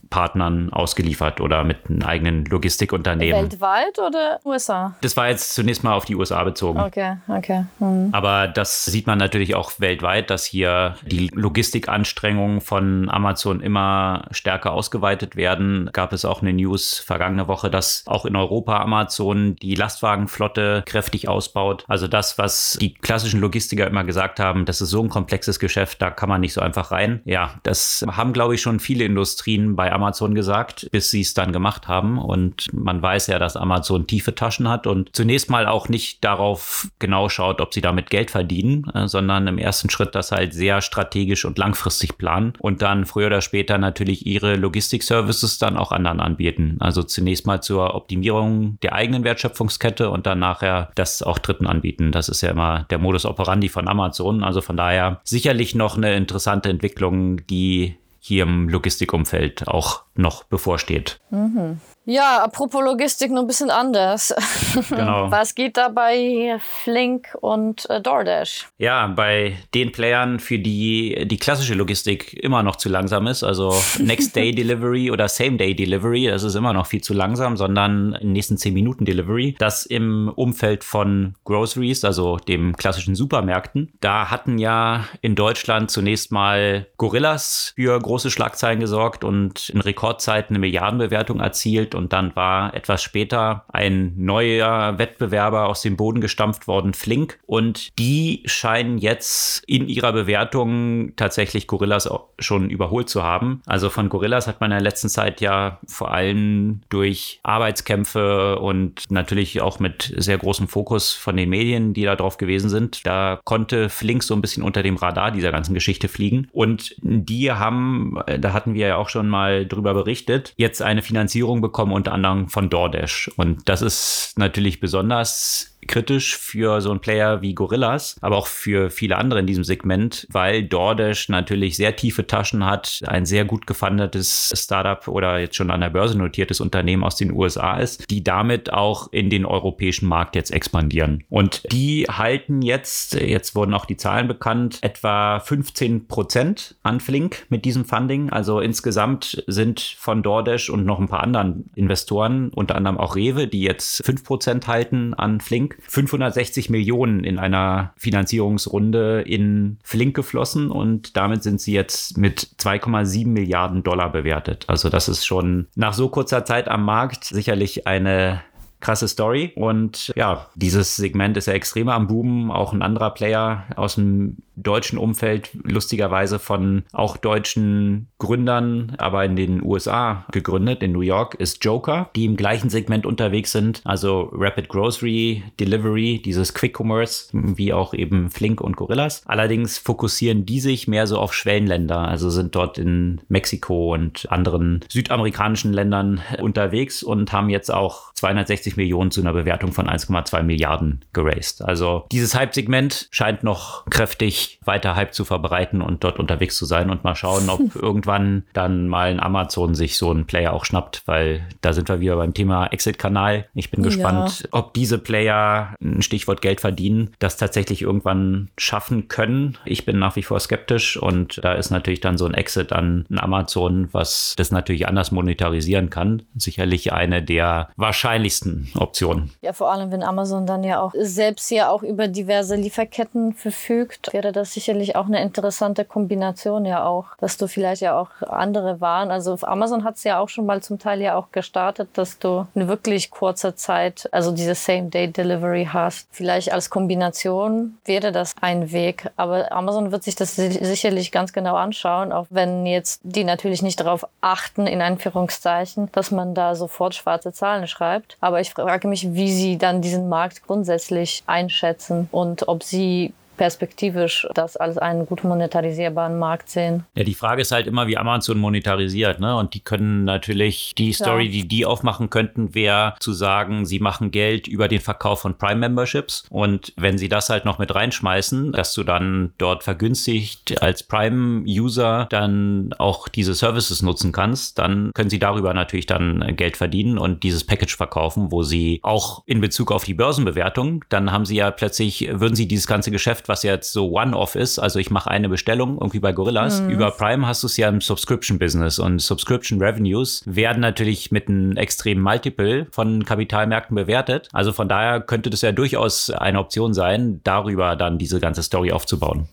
Logistikpartnern ausgeliefert oder mit einem eigenen Logistikunternehmen. Weltweit oder USA? Das war jetzt zunächst mal auf die USA bezogen. Okay, okay. Mhm. Aber das sieht man natürlich auch weltweit, dass hier die Logistikanstrengungen von Amazon immer stärker ausgeweitet werden. Gab es auch eine News vergangene Woche, dass auch in Europa Amazon die Lastwagenflotte kräftig ausbaut. Also das, was die klassischen Logistiker immer gesagt haben, das ist so ein komplexes Geschäft, da kann man nicht so einfach rein. Ja, das das haben, glaube ich, schon viele Industrien bei Amazon gesagt, bis sie es dann gemacht haben. Und man weiß ja, dass Amazon tiefe Taschen hat und zunächst mal auch nicht darauf genau schaut, ob sie damit Geld verdienen, äh, sondern im ersten Schritt das halt sehr strategisch und langfristig planen und dann früher oder später natürlich ihre Logistik-Services dann auch anderen anbieten. Also zunächst mal zur Optimierung der eigenen Wertschöpfungskette und dann nachher das auch Dritten anbieten. Das ist ja immer der Modus operandi von Amazon. Also von daher sicherlich noch eine interessante Entwicklung, die hier im Logistikumfeld auch noch bevorsteht. Mhm. Ja, apropos Logistik, nur ein bisschen anders. Genau. Was geht da bei Flink und äh, DoorDash? Ja, bei den Playern, für die die klassische Logistik immer noch zu langsam ist, also Next Day Delivery oder Same Day Delivery, das ist immer noch viel zu langsam, sondern in den nächsten 10 Minuten Delivery. Das im Umfeld von Groceries, also dem klassischen Supermärkten. Da hatten ja in Deutschland zunächst mal Gorillas für große Schlagzeilen gesorgt und in Rekordzeit eine Milliardenbewertung erzielt und dann war etwas später ein neuer Wettbewerber aus dem Boden gestampft worden, Flink. Und die scheinen jetzt in ihrer Bewertung tatsächlich Gorillas schon überholt zu haben. Also von Gorillas hat man in der letzten Zeit ja vor allem durch Arbeitskämpfe und natürlich auch mit sehr großem Fokus von den Medien, die da drauf gewesen sind, da konnte Flink so ein bisschen unter dem Radar dieser ganzen Geschichte fliegen. Und die haben, da hatten wir ja auch schon mal drüber berichtet, jetzt eine Finanzierung bekommen kommen unter anderem von DoorDash. Und das ist natürlich besonders kritisch für so einen Player wie Gorillas, aber auch für viele andere in diesem Segment, weil DoorDash natürlich sehr tiefe Taschen hat, ein sehr gut gefundetes Startup oder jetzt schon an der Börse notiertes Unternehmen aus den USA ist, die damit auch in den europäischen Markt jetzt expandieren. Und die halten jetzt, jetzt wurden auch die Zahlen bekannt, etwa 15 Prozent an Flink mit diesem Funding. Also insgesamt sind von DoorDash und noch ein paar anderen Investoren, unter anderem auch Rewe, die jetzt 5 Prozent halten an Flink, Flink 560 Millionen in einer Finanzierungsrunde in Flink geflossen und damit sind sie jetzt mit 2,7 Milliarden Dollar bewertet. Also das ist schon nach so kurzer Zeit am Markt sicherlich eine krasse Story. Und ja, dieses Segment ist ja extrem am Boom. Auch ein anderer Player aus dem deutschen Umfeld, lustigerweise von auch deutschen Gründern, aber in den USA gegründet, in New York, ist Joker, die im gleichen Segment unterwegs sind. Also Rapid Grocery Delivery, dieses Quick Commerce, wie auch eben Flink und Gorillas. Allerdings fokussieren die sich mehr so auf Schwellenländer, also sind dort in Mexiko und anderen südamerikanischen Ländern unterwegs und haben jetzt auch 260 60 Millionen zu einer Bewertung von 1,2 Milliarden geraced. Also dieses Hype-Segment scheint noch kräftig weiter Hype zu verbreiten und dort unterwegs zu sein und mal schauen, ob irgendwann dann mal ein Amazon sich so einen Player auch schnappt, weil da sind wir wieder beim Thema Exit-Kanal. Ich bin gespannt, ja. ob diese Player, ein Stichwort Geld verdienen, das tatsächlich irgendwann schaffen können. Ich bin nach wie vor skeptisch und da ist natürlich dann so ein Exit an ein Amazon, was das natürlich anders monetarisieren kann. Sicherlich eine der wahrscheinlichsten Optionen. Ja, vor allem, wenn Amazon dann ja auch selbst ja auch über diverse Lieferketten verfügt, wäre das sicherlich auch eine interessante Kombination ja auch, dass du vielleicht ja auch andere Waren, also Amazon hat es ja auch schon mal zum Teil ja auch gestartet, dass du in wirklich kurzer Zeit, also diese Same-Day-Delivery hast. Vielleicht als Kombination wäre das ein Weg, aber Amazon wird sich das sicherlich ganz genau anschauen, auch wenn jetzt die natürlich nicht darauf achten, in Anführungszeichen, dass man da sofort schwarze Zahlen schreibt. Aber ich frage mich, wie Sie dann diesen Markt grundsätzlich einschätzen und ob Sie perspektivisch das als einen gut monetarisierbaren Markt sehen. Ja, die Frage ist halt immer, wie Amazon monetarisiert, ne? Und die können natürlich, die Story, ja. die die aufmachen könnten, wäre zu sagen, sie machen Geld über den Verkauf von Prime-Memberships. Und wenn sie das halt noch mit reinschmeißen, dass du dann dort vergünstigt als Prime-User dann auch diese Services nutzen kannst, dann können sie darüber natürlich dann Geld verdienen und dieses Package verkaufen, wo sie auch in Bezug auf die Börsenbewertung, dann haben sie ja plötzlich, würden sie dieses ganze Geschäft, was jetzt so One-Off ist, also ich mache eine Bestellung irgendwie bei Gorillas, mhm. über Prime hast du es ja im Subscription-Business und Subscription Revenues werden natürlich mit einem extremen Multiple von Kapitalmärkten bewertet. Also von daher könnte das ja durchaus eine Option sein, darüber dann diese ganze Story aufzubauen.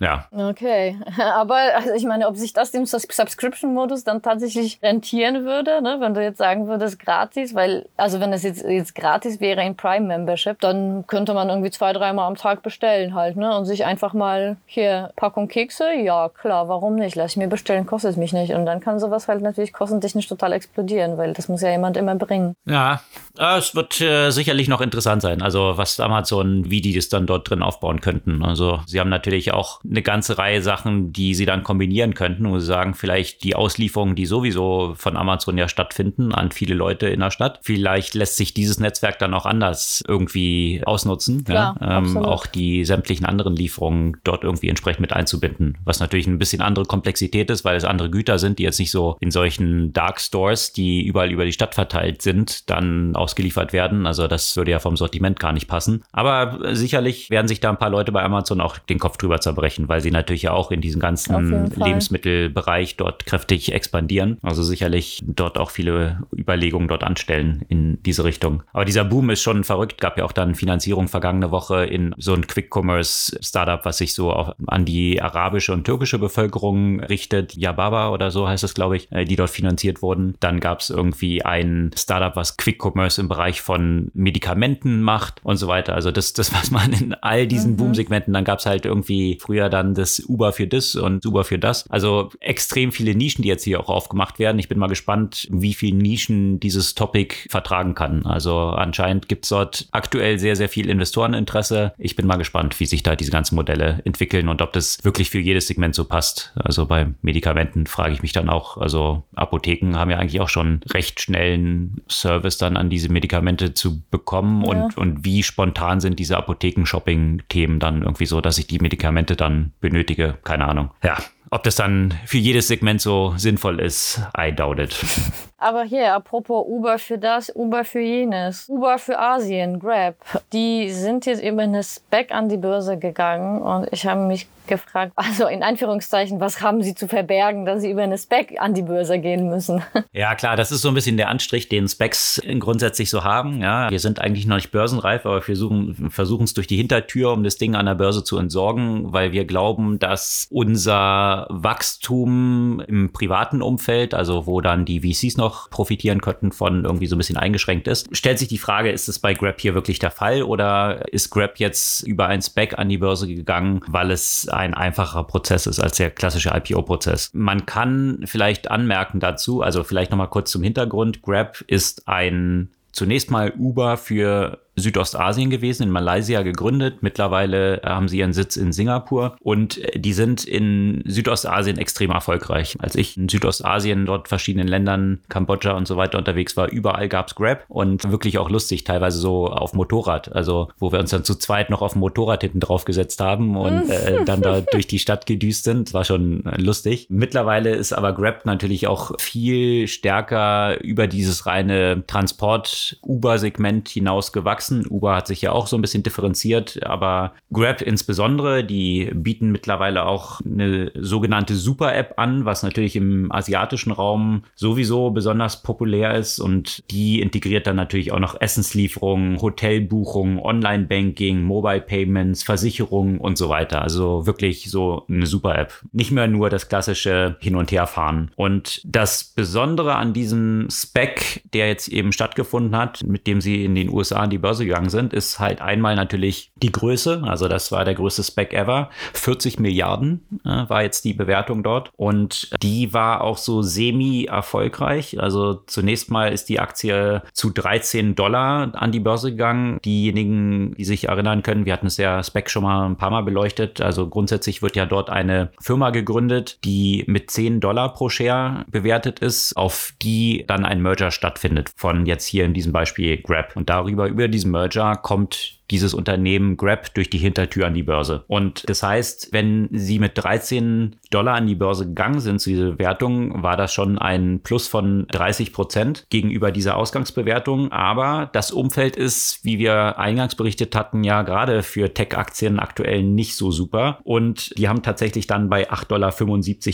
Ja. Okay, aber also ich meine, ob sich das im Subscription-Modus dann tatsächlich rentieren würde, ne? wenn du jetzt sagen würdest gratis, weil, also wenn es jetzt, jetzt gratis wäre in Prime-Membership, dann könnte man irgendwie zwei, dreimal am Tag bestellen halt, ne? Und sich einfach mal hier Packung Kekse, ja klar, warum nicht? Lass ich mir bestellen, kostet es mich nicht. Und dann kann sowas halt natürlich kostentechnisch total explodieren, weil das muss ja jemand immer bringen. Ja, es wird äh, sicherlich noch interessant sein, also was Amazon, wie die das dann dort drin aufbauen könnten. Also sie haben natürlich auch eine ganze Reihe Sachen, die sie dann kombinieren könnten, wo sie sagen, vielleicht die Auslieferungen, die sowieso von Amazon ja stattfinden, an viele Leute in der Stadt. Vielleicht lässt sich dieses Netzwerk dann auch anders irgendwie ausnutzen. Klar, ja? ähm, auch die sämtlichen anderen Lieferungen dort irgendwie entsprechend mit einzubinden. Was natürlich ein bisschen andere Komplexität ist, weil es andere Güter sind, die jetzt nicht so in solchen Dark Stores, die überall über die Stadt verteilt sind, dann ausgeliefert werden. Also das würde ja vom Sortiment gar nicht passen. Aber sicherlich werden sich da ein paar Leute bei Amazon auch den Kopf drüber zerbrechen sprechen, weil sie natürlich ja auch in diesem ganzen Lebensmittelbereich dort kräftig expandieren. Also sicherlich dort auch viele Überlegungen dort anstellen in diese Richtung. Aber dieser Boom ist schon verrückt. Gab ja auch dann Finanzierung vergangene Woche in so ein Quick-Commerce-Startup, was sich so auch an die arabische und türkische Bevölkerung richtet. Yababa oder so heißt es, glaube ich, äh, die dort finanziert wurden. Dann gab es irgendwie ein Startup, was Quick-Commerce im Bereich von Medikamenten macht und so weiter. Also das, das was man in all diesen mhm. Boom-Segmenten, dann gab es halt irgendwie früher ja dann das Uber für das und Uber für das. Also extrem viele Nischen, die jetzt hier auch aufgemacht werden. Ich bin mal gespannt, wie viele Nischen dieses Topic vertragen kann. Also anscheinend gibt es dort aktuell sehr, sehr viel Investoreninteresse. Ich bin mal gespannt, wie sich da diese ganzen Modelle entwickeln und ob das wirklich für jedes Segment so passt. Also bei Medikamenten frage ich mich dann auch, also Apotheken haben ja eigentlich auch schon recht schnellen Service dann an diese Medikamente zu bekommen ja. und, und wie spontan sind diese Apotheken-Shopping-Themen dann irgendwie so, dass ich die Medikamente dann dann benötige. Keine Ahnung. Ja, ob das dann für jedes Segment so sinnvoll ist, I doubt it. Aber hier, apropos Uber für das, Uber für jenes, Uber für Asien, Grab, die sind jetzt über eine Spec an die Börse gegangen und ich habe mich gefragt, also in Anführungszeichen, was haben sie zu verbergen, dass sie über eine Spec an die Börse gehen müssen? Ja, klar, das ist so ein bisschen der Anstrich, den Specs grundsätzlich so haben. Ja, wir sind eigentlich noch nicht börsenreif, aber wir versuchen es durch die Hintertür, um das Ding an der Börse zu entsorgen, weil wir glauben, dass unser Wachstum im privaten Umfeld, also wo dann die VCs noch profitieren könnten von irgendwie so ein bisschen eingeschränkt ist. Stellt sich die Frage, ist es bei Grab hier wirklich der Fall oder ist Grab jetzt über ein Spec an die Börse gegangen, weil es ein einfacher Prozess ist als der klassische IPO-Prozess. Man kann vielleicht anmerken dazu, also vielleicht nochmal kurz zum Hintergrund. Grab ist ein zunächst mal Uber für Südostasien gewesen, in Malaysia gegründet. Mittlerweile äh, haben sie ihren Sitz in Singapur und äh, die sind in Südostasien extrem erfolgreich. Als ich in Südostasien, dort verschiedenen Ländern, Kambodscha und so weiter unterwegs war, überall gab's Grab und wirklich auch lustig, teilweise so auf Motorrad. Also wo wir uns dann zu zweit noch auf dem Motorrad hinten drauf gesetzt haben und äh, dann da durch die Stadt gedüst sind. Das war schon äh, lustig. Mittlerweile ist aber Grab natürlich auch viel stärker über dieses reine Transport-Uber-Segment hinaus gewachsen gewachsen. Uber hat sich ja auch so ein bisschen differenziert, aber Grab insbesondere, die bieten mittlerweile auch eine sogenannte Super-App an, was natürlich im asiatischen Raum sowieso besonders populär ist und die integriert dann natürlich auch noch Essenslieferungen, Hotelbuchungen, Online-Banking, Mobile Payments, Versicherungen und so weiter. Also wirklich so eine Super-App. Nicht mehr nur das klassische Hin- und Herfahren. Und das Besondere an diesem Spec, der jetzt eben stattgefunden hat, mit dem sie in den USA die Börse Börse gegangen sind, ist halt einmal natürlich die Größe. Also das war der größte Spec ever. 40 Milliarden äh, war jetzt die Bewertung dort. Und die war auch so semi-erfolgreich. Also zunächst mal ist die Aktie zu 13 Dollar an die Börse gegangen. Diejenigen, die sich erinnern können, wir hatten es ja Spec schon mal ein paar Mal beleuchtet. Also grundsätzlich wird ja dort eine Firma gegründet, die mit 10 Dollar pro Share bewertet ist, auf die dann ein Merger stattfindet von jetzt hier in diesem Beispiel Grab. Und darüber, über diesen Merger kommt dieses Unternehmen Grab durch die Hintertür an die Börse. Und das heißt, wenn sie mit 13 Dollar an die Börse gegangen sind zu dieser Bewertung, war das schon ein Plus von 30 Prozent gegenüber dieser Ausgangsbewertung. Aber das Umfeld ist, wie wir eingangs berichtet hatten, ja gerade für Tech-Aktien aktuell nicht so super. Und die haben tatsächlich dann bei 8,75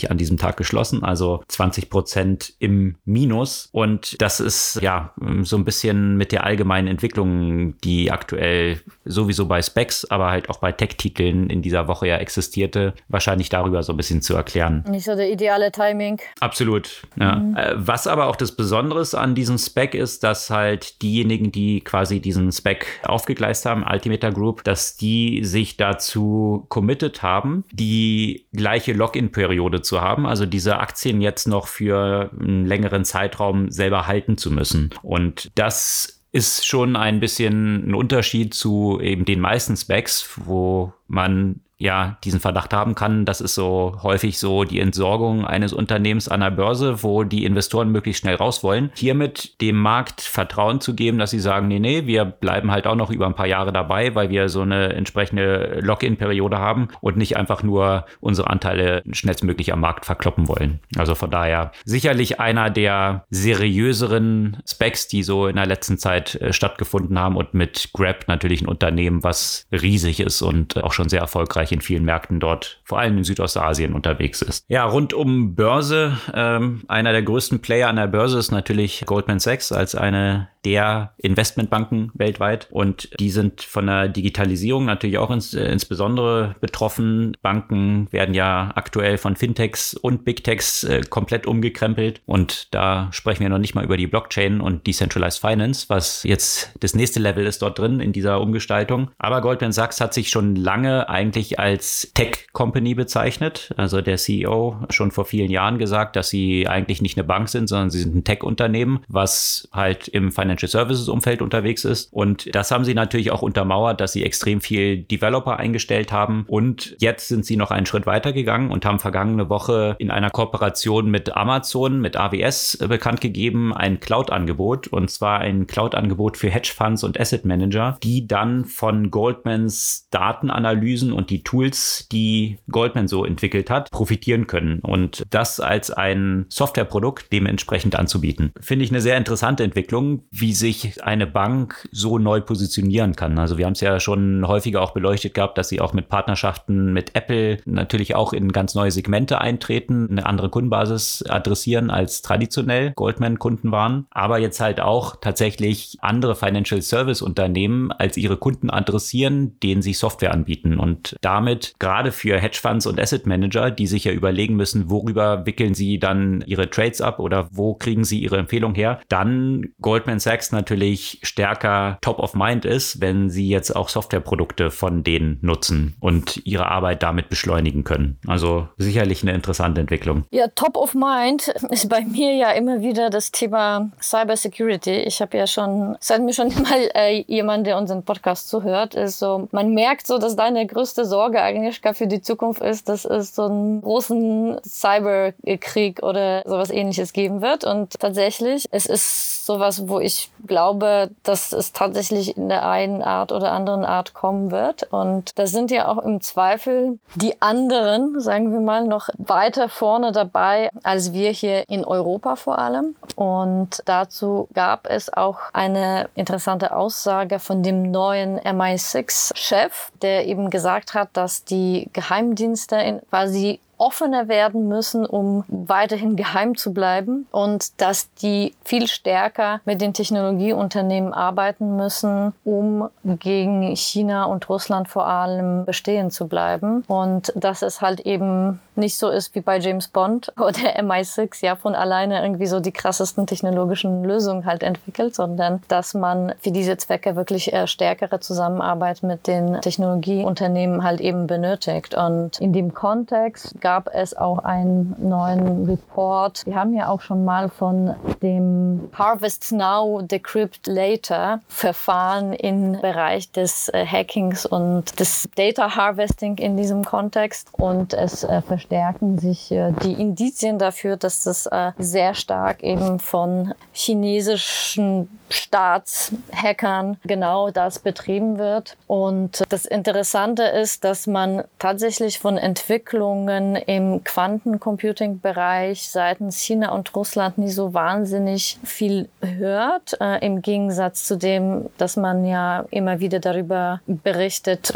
Dollar an diesem Tag geschlossen, also 20 Prozent im Minus. Und das ist ja so ein bisschen mit der allgemeinen Entwicklung, die aktuell sowieso bei Specs, aber halt auch bei Tech-Titeln in dieser Woche ja existierte, wahrscheinlich darüber so ein bisschen zu erklären. Nicht so der ideale Timing. Absolut, ja. Mhm. Äh, was aber auch das Besondere an diesem Spec ist, dass halt diejenigen, die quasi diesen Spec aufgegleist haben, Altimeter Group, dass die sich dazu committed haben, die gleiche Login-Periode zu haben, also diese Aktien jetzt noch für einen längeren Zeitraum selber halten zu müssen. Und das ist schon ein bisschen ein Unterschied zu eben den meisten Specs, wo man ja diesen Verdacht haben kann. Das ist so häufig so die Entsorgung eines Unternehmens an der Börse, wo die Investoren möglichst schnell raus wollen. Hiermit dem Markt Vertrauen zu geben, dass sie sagen, nee, nee, wir bleiben halt auch noch über ein paar Jahre dabei, weil wir so eine entsprechende Lock-in-Periode haben und nicht einfach nur unsere Anteile schnellstmöglich am Markt verkloppen wollen. Also von daher sicherlich einer der seriöseren Specs, die so in der letzten Zeit äh, stattgefunden haben und mit Grab natürlich ein Unternehmen, was riesig ist und auch schon sehr erfolgreich in vielen Märkten dort, vor allem in Südostasien, unterwegs ist. Ja, rund um Börse, ähm, einer der größten Player an der Börse ist natürlich Goldman Sachs als eine der Investmentbanken weltweit. Und die sind von der Digitalisierung natürlich auch ins, äh, insbesondere betroffen. Banken werden ja aktuell von Fintechs und Big Techs äh, komplett umgekrempelt. Und da sprechen wir noch nicht mal über die Blockchain und Decentralized Finance, was jetzt das nächste Level ist dort drin in dieser Umgestaltung. Aber Goldman Sachs hat sich schon lange eigentlich als Tech-Company bezeichnet. Also der CEO schon vor vielen Jahren gesagt, dass sie eigentlich nicht eine Bank sind, sondern sie sind ein Tech-Unternehmen, was halt im Financial Financial Services Umfeld unterwegs ist. Und das haben sie natürlich auch untermauert, dass sie extrem viel Developer eingestellt haben. Und jetzt sind sie noch einen Schritt weiter gegangen und haben vergangene Woche in einer Kooperation mit Amazon, mit AWS bekannt gegeben, ein Cloud-Angebot. Und zwar ein Cloud-Angebot für Hedgefonds und Asset Manager, die dann von Goldmans Datenanalysen und die Tools, die Goldman so entwickelt hat, profitieren können. Und das als ein Softwareprodukt dementsprechend anzubieten. Finde ich eine sehr interessante Entwicklung wie sich eine Bank so neu positionieren kann. Also wir haben es ja schon häufiger auch beleuchtet gehabt, dass sie auch mit Partnerschaften mit Apple natürlich auch in ganz neue Segmente eintreten, eine andere Kundenbasis adressieren als traditionell Goldman-Kunden waren, aber jetzt halt auch tatsächlich andere Financial Service Unternehmen als ihre Kunden adressieren, denen sie Software anbieten und damit gerade für Hedgefonds und Asset Manager, die sich ja überlegen müssen, worüber wickeln sie dann ihre Trades ab oder wo kriegen sie ihre Empfehlung her, dann Goldman Sachs natürlich stärker top of mind ist, wenn sie jetzt auch Softwareprodukte von denen nutzen und ihre Arbeit damit beschleunigen können. Also sicherlich eine interessante Entwicklung. Ja, top of mind ist bei mir ja immer wieder das Thema Cybersecurity. Ich habe ja schon, seit mir schon mal äh, jemand, der unseren Podcast zuhört, ist so, man merkt so, dass deine größte Sorge eigentlich für die Zukunft ist, dass es so einen großen Cyberkrieg oder sowas ähnliches geben wird. Und tatsächlich, es ist sowas, wo ich glaube, dass es tatsächlich in der einen Art oder anderen Art kommen wird. Und da sind ja auch im Zweifel die anderen, sagen wir mal, noch weiter vorne dabei als wir hier in Europa vor allem. Und dazu gab es auch eine interessante Aussage von dem neuen MI6-Chef, der eben gesagt hat, dass die Geheimdienste quasi offener werden müssen, um weiterhin geheim zu bleiben und dass die viel stärker mit den Technologieunternehmen arbeiten müssen, um gegen China und Russland vor allem bestehen zu bleiben. Und dass es halt eben nicht so ist wie bei James Bond oder MI6, ja, von alleine irgendwie so die krassesten technologischen Lösungen halt entwickelt, sondern dass man für diese Zwecke wirklich äh, stärkere Zusammenarbeit mit den Technologieunternehmen halt eben benötigt. Und in dem Kontext gab es auch einen neuen Report. Wir haben ja auch schon mal von dem Harvest Now, Decrypt Later Verfahren im Bereich des äh, Hackings und des Data Harvesting in diesem Kontext. Und es äh, verstärken sich äh, die Indizien dafür, dass das sehr stark eben von chinesischen Staatshackern genau das betrieben wird. Und das Interessante ist, dass man tatsächlich von Entwicklungen im Quantencomputing-Bereich seitens China und Russland nie so wahnsinnig viel hört, äh, im Gegensatz zu dem, dass man ja immer wieder darüber berichtet,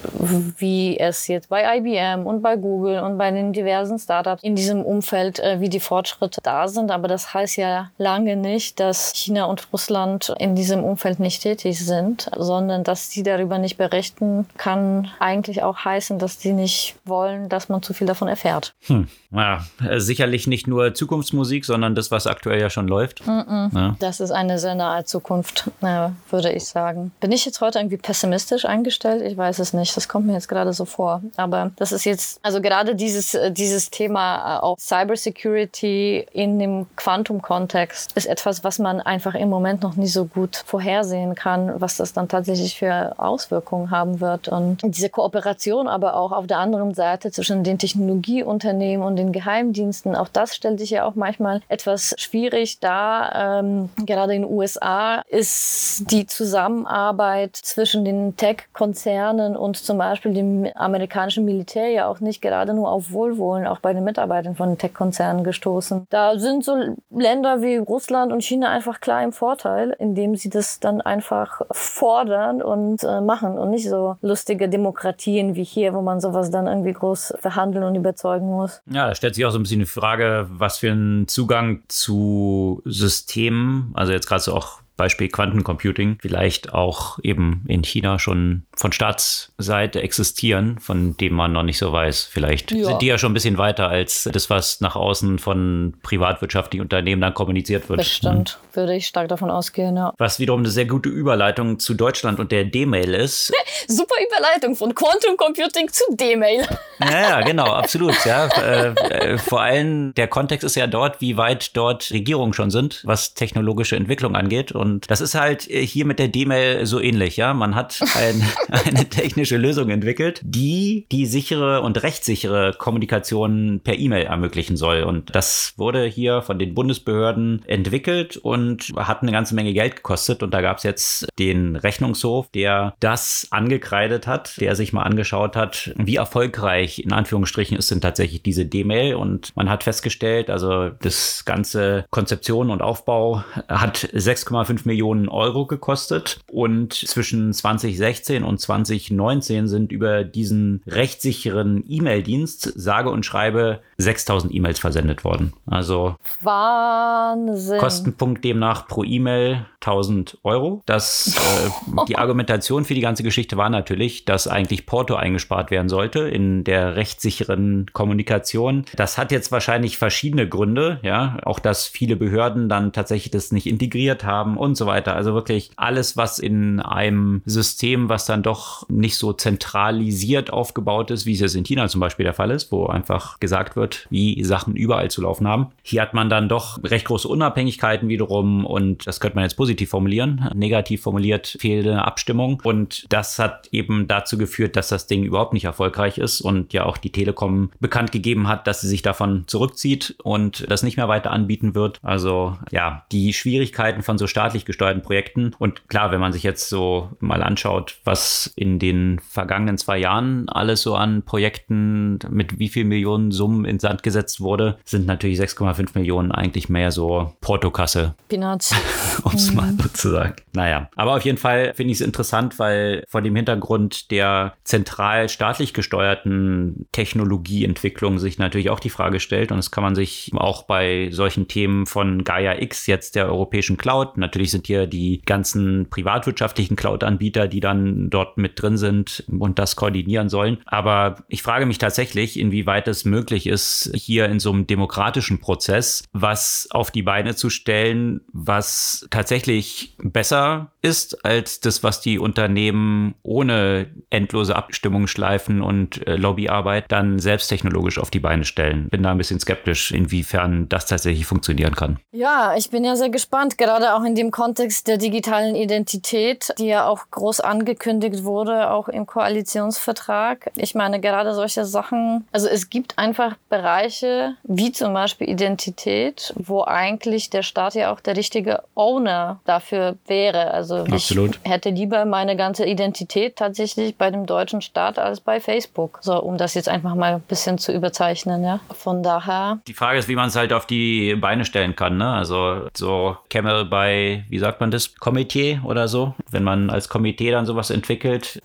wie es jetzt bei IBM und bei Google und bei den diversen Startups in diesem Umfeld, äh, wie die Fortschritte da sind. Aber das heißt ja lange nicht, dass China und Russland in diesem Umfeld nicht tätig sind, sondern dass sie darüber nicht berichten, kann eigentlich auch heißen, dass sie nicht wollen, dass man zu viel davon erfährt. Hm. Ja, äh, sicherlich nicht nur Zukunftsmusik, sondern das, was aktuell ja schon läuft. Mm -mm. Ja. Das ist eine sehr nahe Zukunft, ja, würde ich sagen. Bin ich jetzt heute irgendwie pessimistisch eingestellt? Ich weiß es nicht. Das kommt mir jetzt gerade so vor. Aber das ist jetzt, also gerade dieses, äh, dieses Thema äh, auch Cybersecurity in dem Quantum-Kontext ist etwas, was man einfach im Moment noch nie so gut vorhersehen kann, was das dann tatsächlich für Auswirkungen haben wird. Und diese Kooperation aber auch auf der anderen Seite zwischen den Technologieunternehmen und den Geheimdiensten, auch das stellt sich ja auch manchmal etwas schwierig dar. Ähm, gerade in den USA ist die Zusammenarbeit zwischen den Tech-Konzernen und zum Beispiel dem amerikanischen Militär ja auch nicht gerade nur auf Wohlwollen auch bei den Mitarbeitern von Tech-Konzernen gestoßen. Da sind so Länder wie Russland und China einfach klar im Vorteil, indem sie das dann einfach fordern und äh, machen und nicht so lustige Demokratien wie hier, wo man sowas dann irgendwie groß verhandeln und überzeugen muss. Ja, da stellt sich auch so ein bisschen die Frage, was für einen Zugang zu Systemen, also jetzt gerade so auch Beispiel Quantencomputing vielleicht auch eben in China schon von Staatsseite existieren, von dem man noch nicht so weiß. Vielleicht ja. sind die ja schon ein bisschen weiter als das, was nach außen von privatwirtschaftlichen Unternehmen dann kommuniziert wird. Bestimmt, hm. würde ich stark davon ausgehen, ja. Was wiederum eine sehr gute Überleitung zu Deutschland und der D-Mail ist. Super Überleitung von Quantum Computing zu D-Mail. ja, ja, genau, absolut. Ja. Äh, äh, vor allem der Kontext ist ja dort, wie weit dort Regierungen schon sind, was technologische Entwicklung angeht. Und das ist halt hier mit der D-Mail so ähnlich. Ja, man hat ein eine technische Lösung entwickelt, die die sichere und rechtssichere Kommunikation per E-Mail ermöglichen soll. Und das wurde hier von den Bundesbehörden entwickelt und hat eine ganze Menge Geld gekostet. Und da gab es jetzt den Rechnungshof, der das angekreidet hat, der sich mal angeschaut hat, wie erfolgreich in Anführungsstrichen ist denn tatsächlich diese D-Mail. Und man hat festgestellt, also das ganze Konzeption und Aufbau hat 6,5 Millionen Euro gekostet und zwischen 2016 und und 2019 sind über diesen rechtssicheren E-Mail-Dienst sage und schreibe 6000 E-Mails versendet worden. Also Wahnsinn. Kostenpunkt demnach pro E-Mail 1000 Euro. Das, äh, die Argumentation für die ganze Geschichte war natürlich, dass eigentlich Porto eingespart werden sollte in der rechtssicheren Kommunikation. Das hat jetzt wahrscheinlich verschiedene Gründe, ja, auch dass viele Behörden dann tatsächlich das nicht integriert haben und so weiter. Also wirklich alles, was in einem System, was dann doch nicht so zentralisiert aufgebaut ist, wie es jetzt in China zum Beispiel der Fall ist, wo einfach gesagt wird, wie Sachen überall zu laufen haben. Hier hat man dann doch recht große Unabhängigkeiten wiederum und das könnte man jetzt positiv formulieren. Negativ formuliert fehlende Abstimmung und das hat eben dazu geführt, dass das Ding überhaupt nicht erfolgreich ist und ja auch die Telekom bekannt gegeben hat, dass sie sich davon zurückzieht und das nicht mehr weiter anbieten wird. Also ja, die Schwierigkeiten von so staatlich gesteuerten Projekten und klar, wenn man sich jetzt so mal anschaut, was was in den vergangenen zwei Jahren alles so an Projekten mit wie viel Millionen Summen in Sand gesetzt wurde, sind natürlich 6,5 Millionen eigentlich mehr so Portokasse. Peanuts. um es mal so zu sagen. Naja, aber auf jeden Fall finde ich es interessant, weil vor dem Hintergrund der zentral staatlich gesteuerten Technologieentwicklung sich natürlich auch die Frage stellt und das kann man sich auch bei solchen Themen von Gaia X jetzt der europäischen Cloud, natürlich sind hier die ganzen privatwirtschaftlichen Cloud-Anbieter, die dann dort mit drin sind und das koordinieren sollen. Aber ich frage mich tatsächlich, inwieweit es möglich ist, hier in so einem demokratischen Prozess was auf die Beine zu stellen, was tatsächlich besser ist als das, was die Unternehmen ohne endlose Abstimmungsschleifen und äh, Lobbyarbeit dann selbst technologisch auf die Beine stellen. Bin da ein bisschen skeptisch, inwiefern das tatsächlich funktionieren kann. Ja, ich bin ja sehr gespannt, gerade auch in dem Kontext der digitalen Identität, die ja auch groß angekündigt wurde, auch im Koalitionsvertrag. Ich meine, gerade solche Sachen, also es gibt einfach Bereiche, wie zum Beispiel Identität, wo eigentlich der Staat ja auch der richtige Owner dafür wäre. Also Absolut. ich hätte lieber meine ganze Identität tatsächlich bei dem deutschen Staat als bei Facebook. So, um das jetzt einfach mal ein bisschen zu überzeichnen, ja. Von daher. Die Frage ist, wie man es halt auf die Beine stellen kann, ne? Also so Camel bei, wie sagt man das, Komitee oder so, wenn man als Komitee dann sowas entwickelt.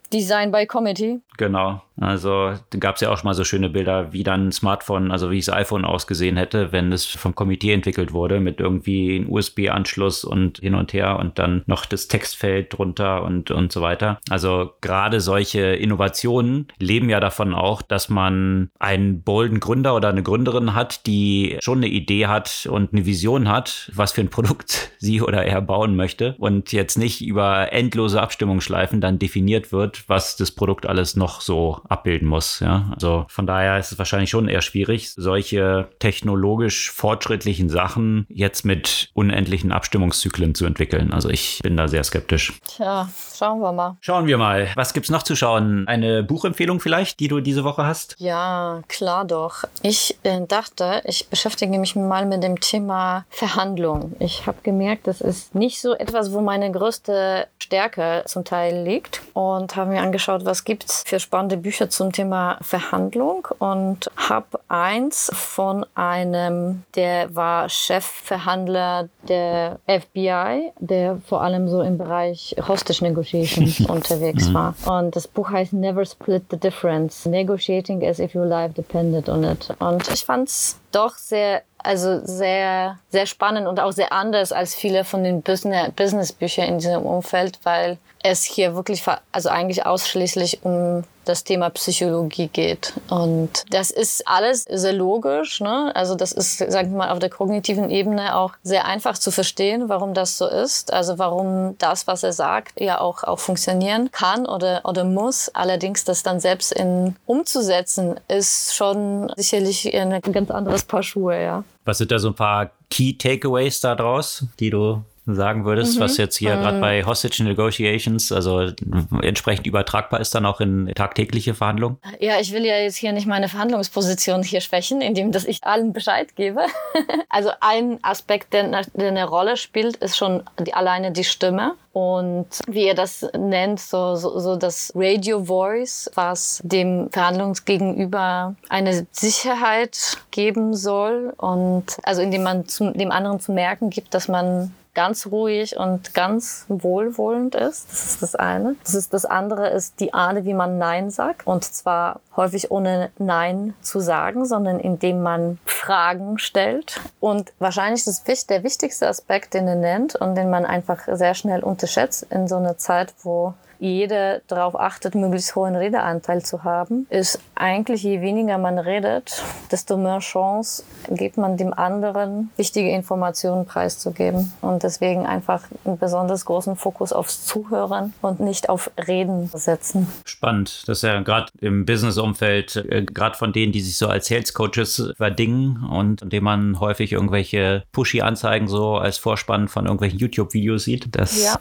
Design by Committee. Genau. Also gab es ja auch schon mal so schöne Bilder, wie dann ein Smartphone, also wie das iPhone ausgesehen hätte, wenn es vom Komitee entwickelt wurde, mit irgendwie einem USB-Anschluss und hin und her und dann noch das Textfeld drunter und, und so weiter. Also gerade solche Innovationen leben ja davon auch, dass man einen bolden Gründer oder eine Gründerin hat, die schon eine Idee hat und eine Vision hat, was für ein Produkt sie oder er bauen möchte und jetzt nicht über endlose Abstimmungsschleifen dann definiert wird, was das Produkt alles noch so abbilden muss. Ja? Also von daher ist es wahrscheinlich schon eher schwierig, solche technologisch fortschrittlichen Sachen jetzt mit unendlichen Abstimmungszyklen zu entwickeln. Also ich bin da sehr skeptisch. Tja, schauen wir mal. Schauen wir mal. Was gibt's noch zu schauen? Eine Buchempfehlung vielleicht, die du diese Woche hast? Ja, klar doch. Ich äh, dachte, ich beschäftige mich mal mit dem Thema Verhandlung. Ich habe gemerkt, das ist nicht so etwas, wo meine größte Stärke zum Teil liegt und habe mir angeschaut, was gibt's für spannende Bücher Bücher zum Thema Verhandlung und habe eins von einem, der war Chefverhandler der FBI, der vor allem so im Bereich Hostage Negotiations unterwegs mhm. war. Und das Buch heißt Never Split the Difference, Negotiating as if your life depended on it. Und ich fand es doch sehr also sehr, sehr spannend und auch sehr anders als viele von den Business-Büchern in diesem Umfeld, weil es hier wirklich, also eigentlich ausschließlich um das Thema Psychologie geht. Und das ist alles sehr logisch. Ne? Also das ist, sagen wir mal, auf der kognitiven Ebene auch sehr einfach zu verstehen, warum das so ist. Also warum das, was er sagt, ja auch, auch funktionieren kann oder, oder muss. Allerdings das dann selbst in umzusetzen, ist schon sicherlich ein ganz anderes Paar Schuhe, ja. Was sind da so ein paar Key Takeaways daraus, die du sagen würdest, mhm. was jetzt hier mhm. gerade bei Hostage Negotiations, also entsprechend übertragbar ist dann auch in tagtägliche Verhandlungen? Ja, ich will ja jetzt hier nicht meine Verhandlungsposition hier schwächen, indem dass ich allen Bescheid gebe. also ein Aspekt, der, der eine Rolle spielt, ist schon die, alleine die Stimme. Und wie er das nennt, so, so, so das Radio Voice, was dem Verhandlungsgegenüber eine Sicherheit geben soll und also indem man zum, dem anderen zu merken gibt, dass man ganz ruhig und ganz wohlwollend ist. Das ist das eine. Das, ist, das andere ist die Art, wie man Nein sagt. Und zwar häufig ohne Nein zu sagen, sondern indem man Fragen stellt. Und wahrscheinlich ist der wichtigste Aspekt, den er nennt und den man einfach sehr schnell unterschätzt in so einer Zeit, wo jeder darauf achtet, möglichst hohen Redeanteil zu haben, ist eigentlich, je weniger man redet, desto mehr Chance gibt man dem anderen, wichtige Informationen preiszugeben. Und deswegen einfach einen besonders großen Fokus aufs Zuhören und nicht auf Reden setzen. Spannend. Das ist ja gerade im Business-Umfeld, äh, gerade von denen, die sich so als Sales-Coaches verdingen und indem man häufig irgendwelche Pushy-Anzeigen so als Vorspann von irgendwelchen YouTube-Videos sieht. Das ja.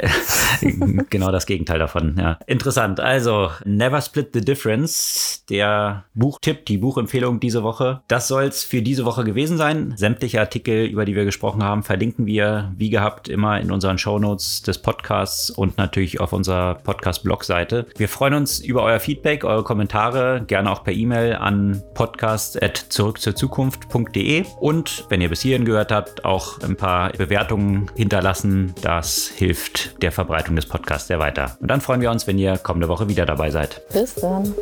genau das Gegenteil davon schon, ja. Interessant. Also, Never Split the Difference, der Buchtipp, die Buchempfehlung diese Woche. Das soll es für diese Woche gewesen sein. Sämtliche Artikel, über die wir gesprochen haben, verlinken wir, wie gehabt, immer in unseren Shownotes des Podcasts und natürlich auf unserer Podcast-Blog-Seite. Wir freuen uns über euer Feedback, eure Kommentare, gerne auch per E-Mail an podcast.zurückzurzukunft.de und wenn ihr bis hierhin gehört habt, auch ein paar Bewertungen hinterlassen. Das hilft der Verbreitung des Podcasts sehr weiter. Und dann freuen wir uns, wenn ihr kommende Woche wieder dabei seid. Bis dann.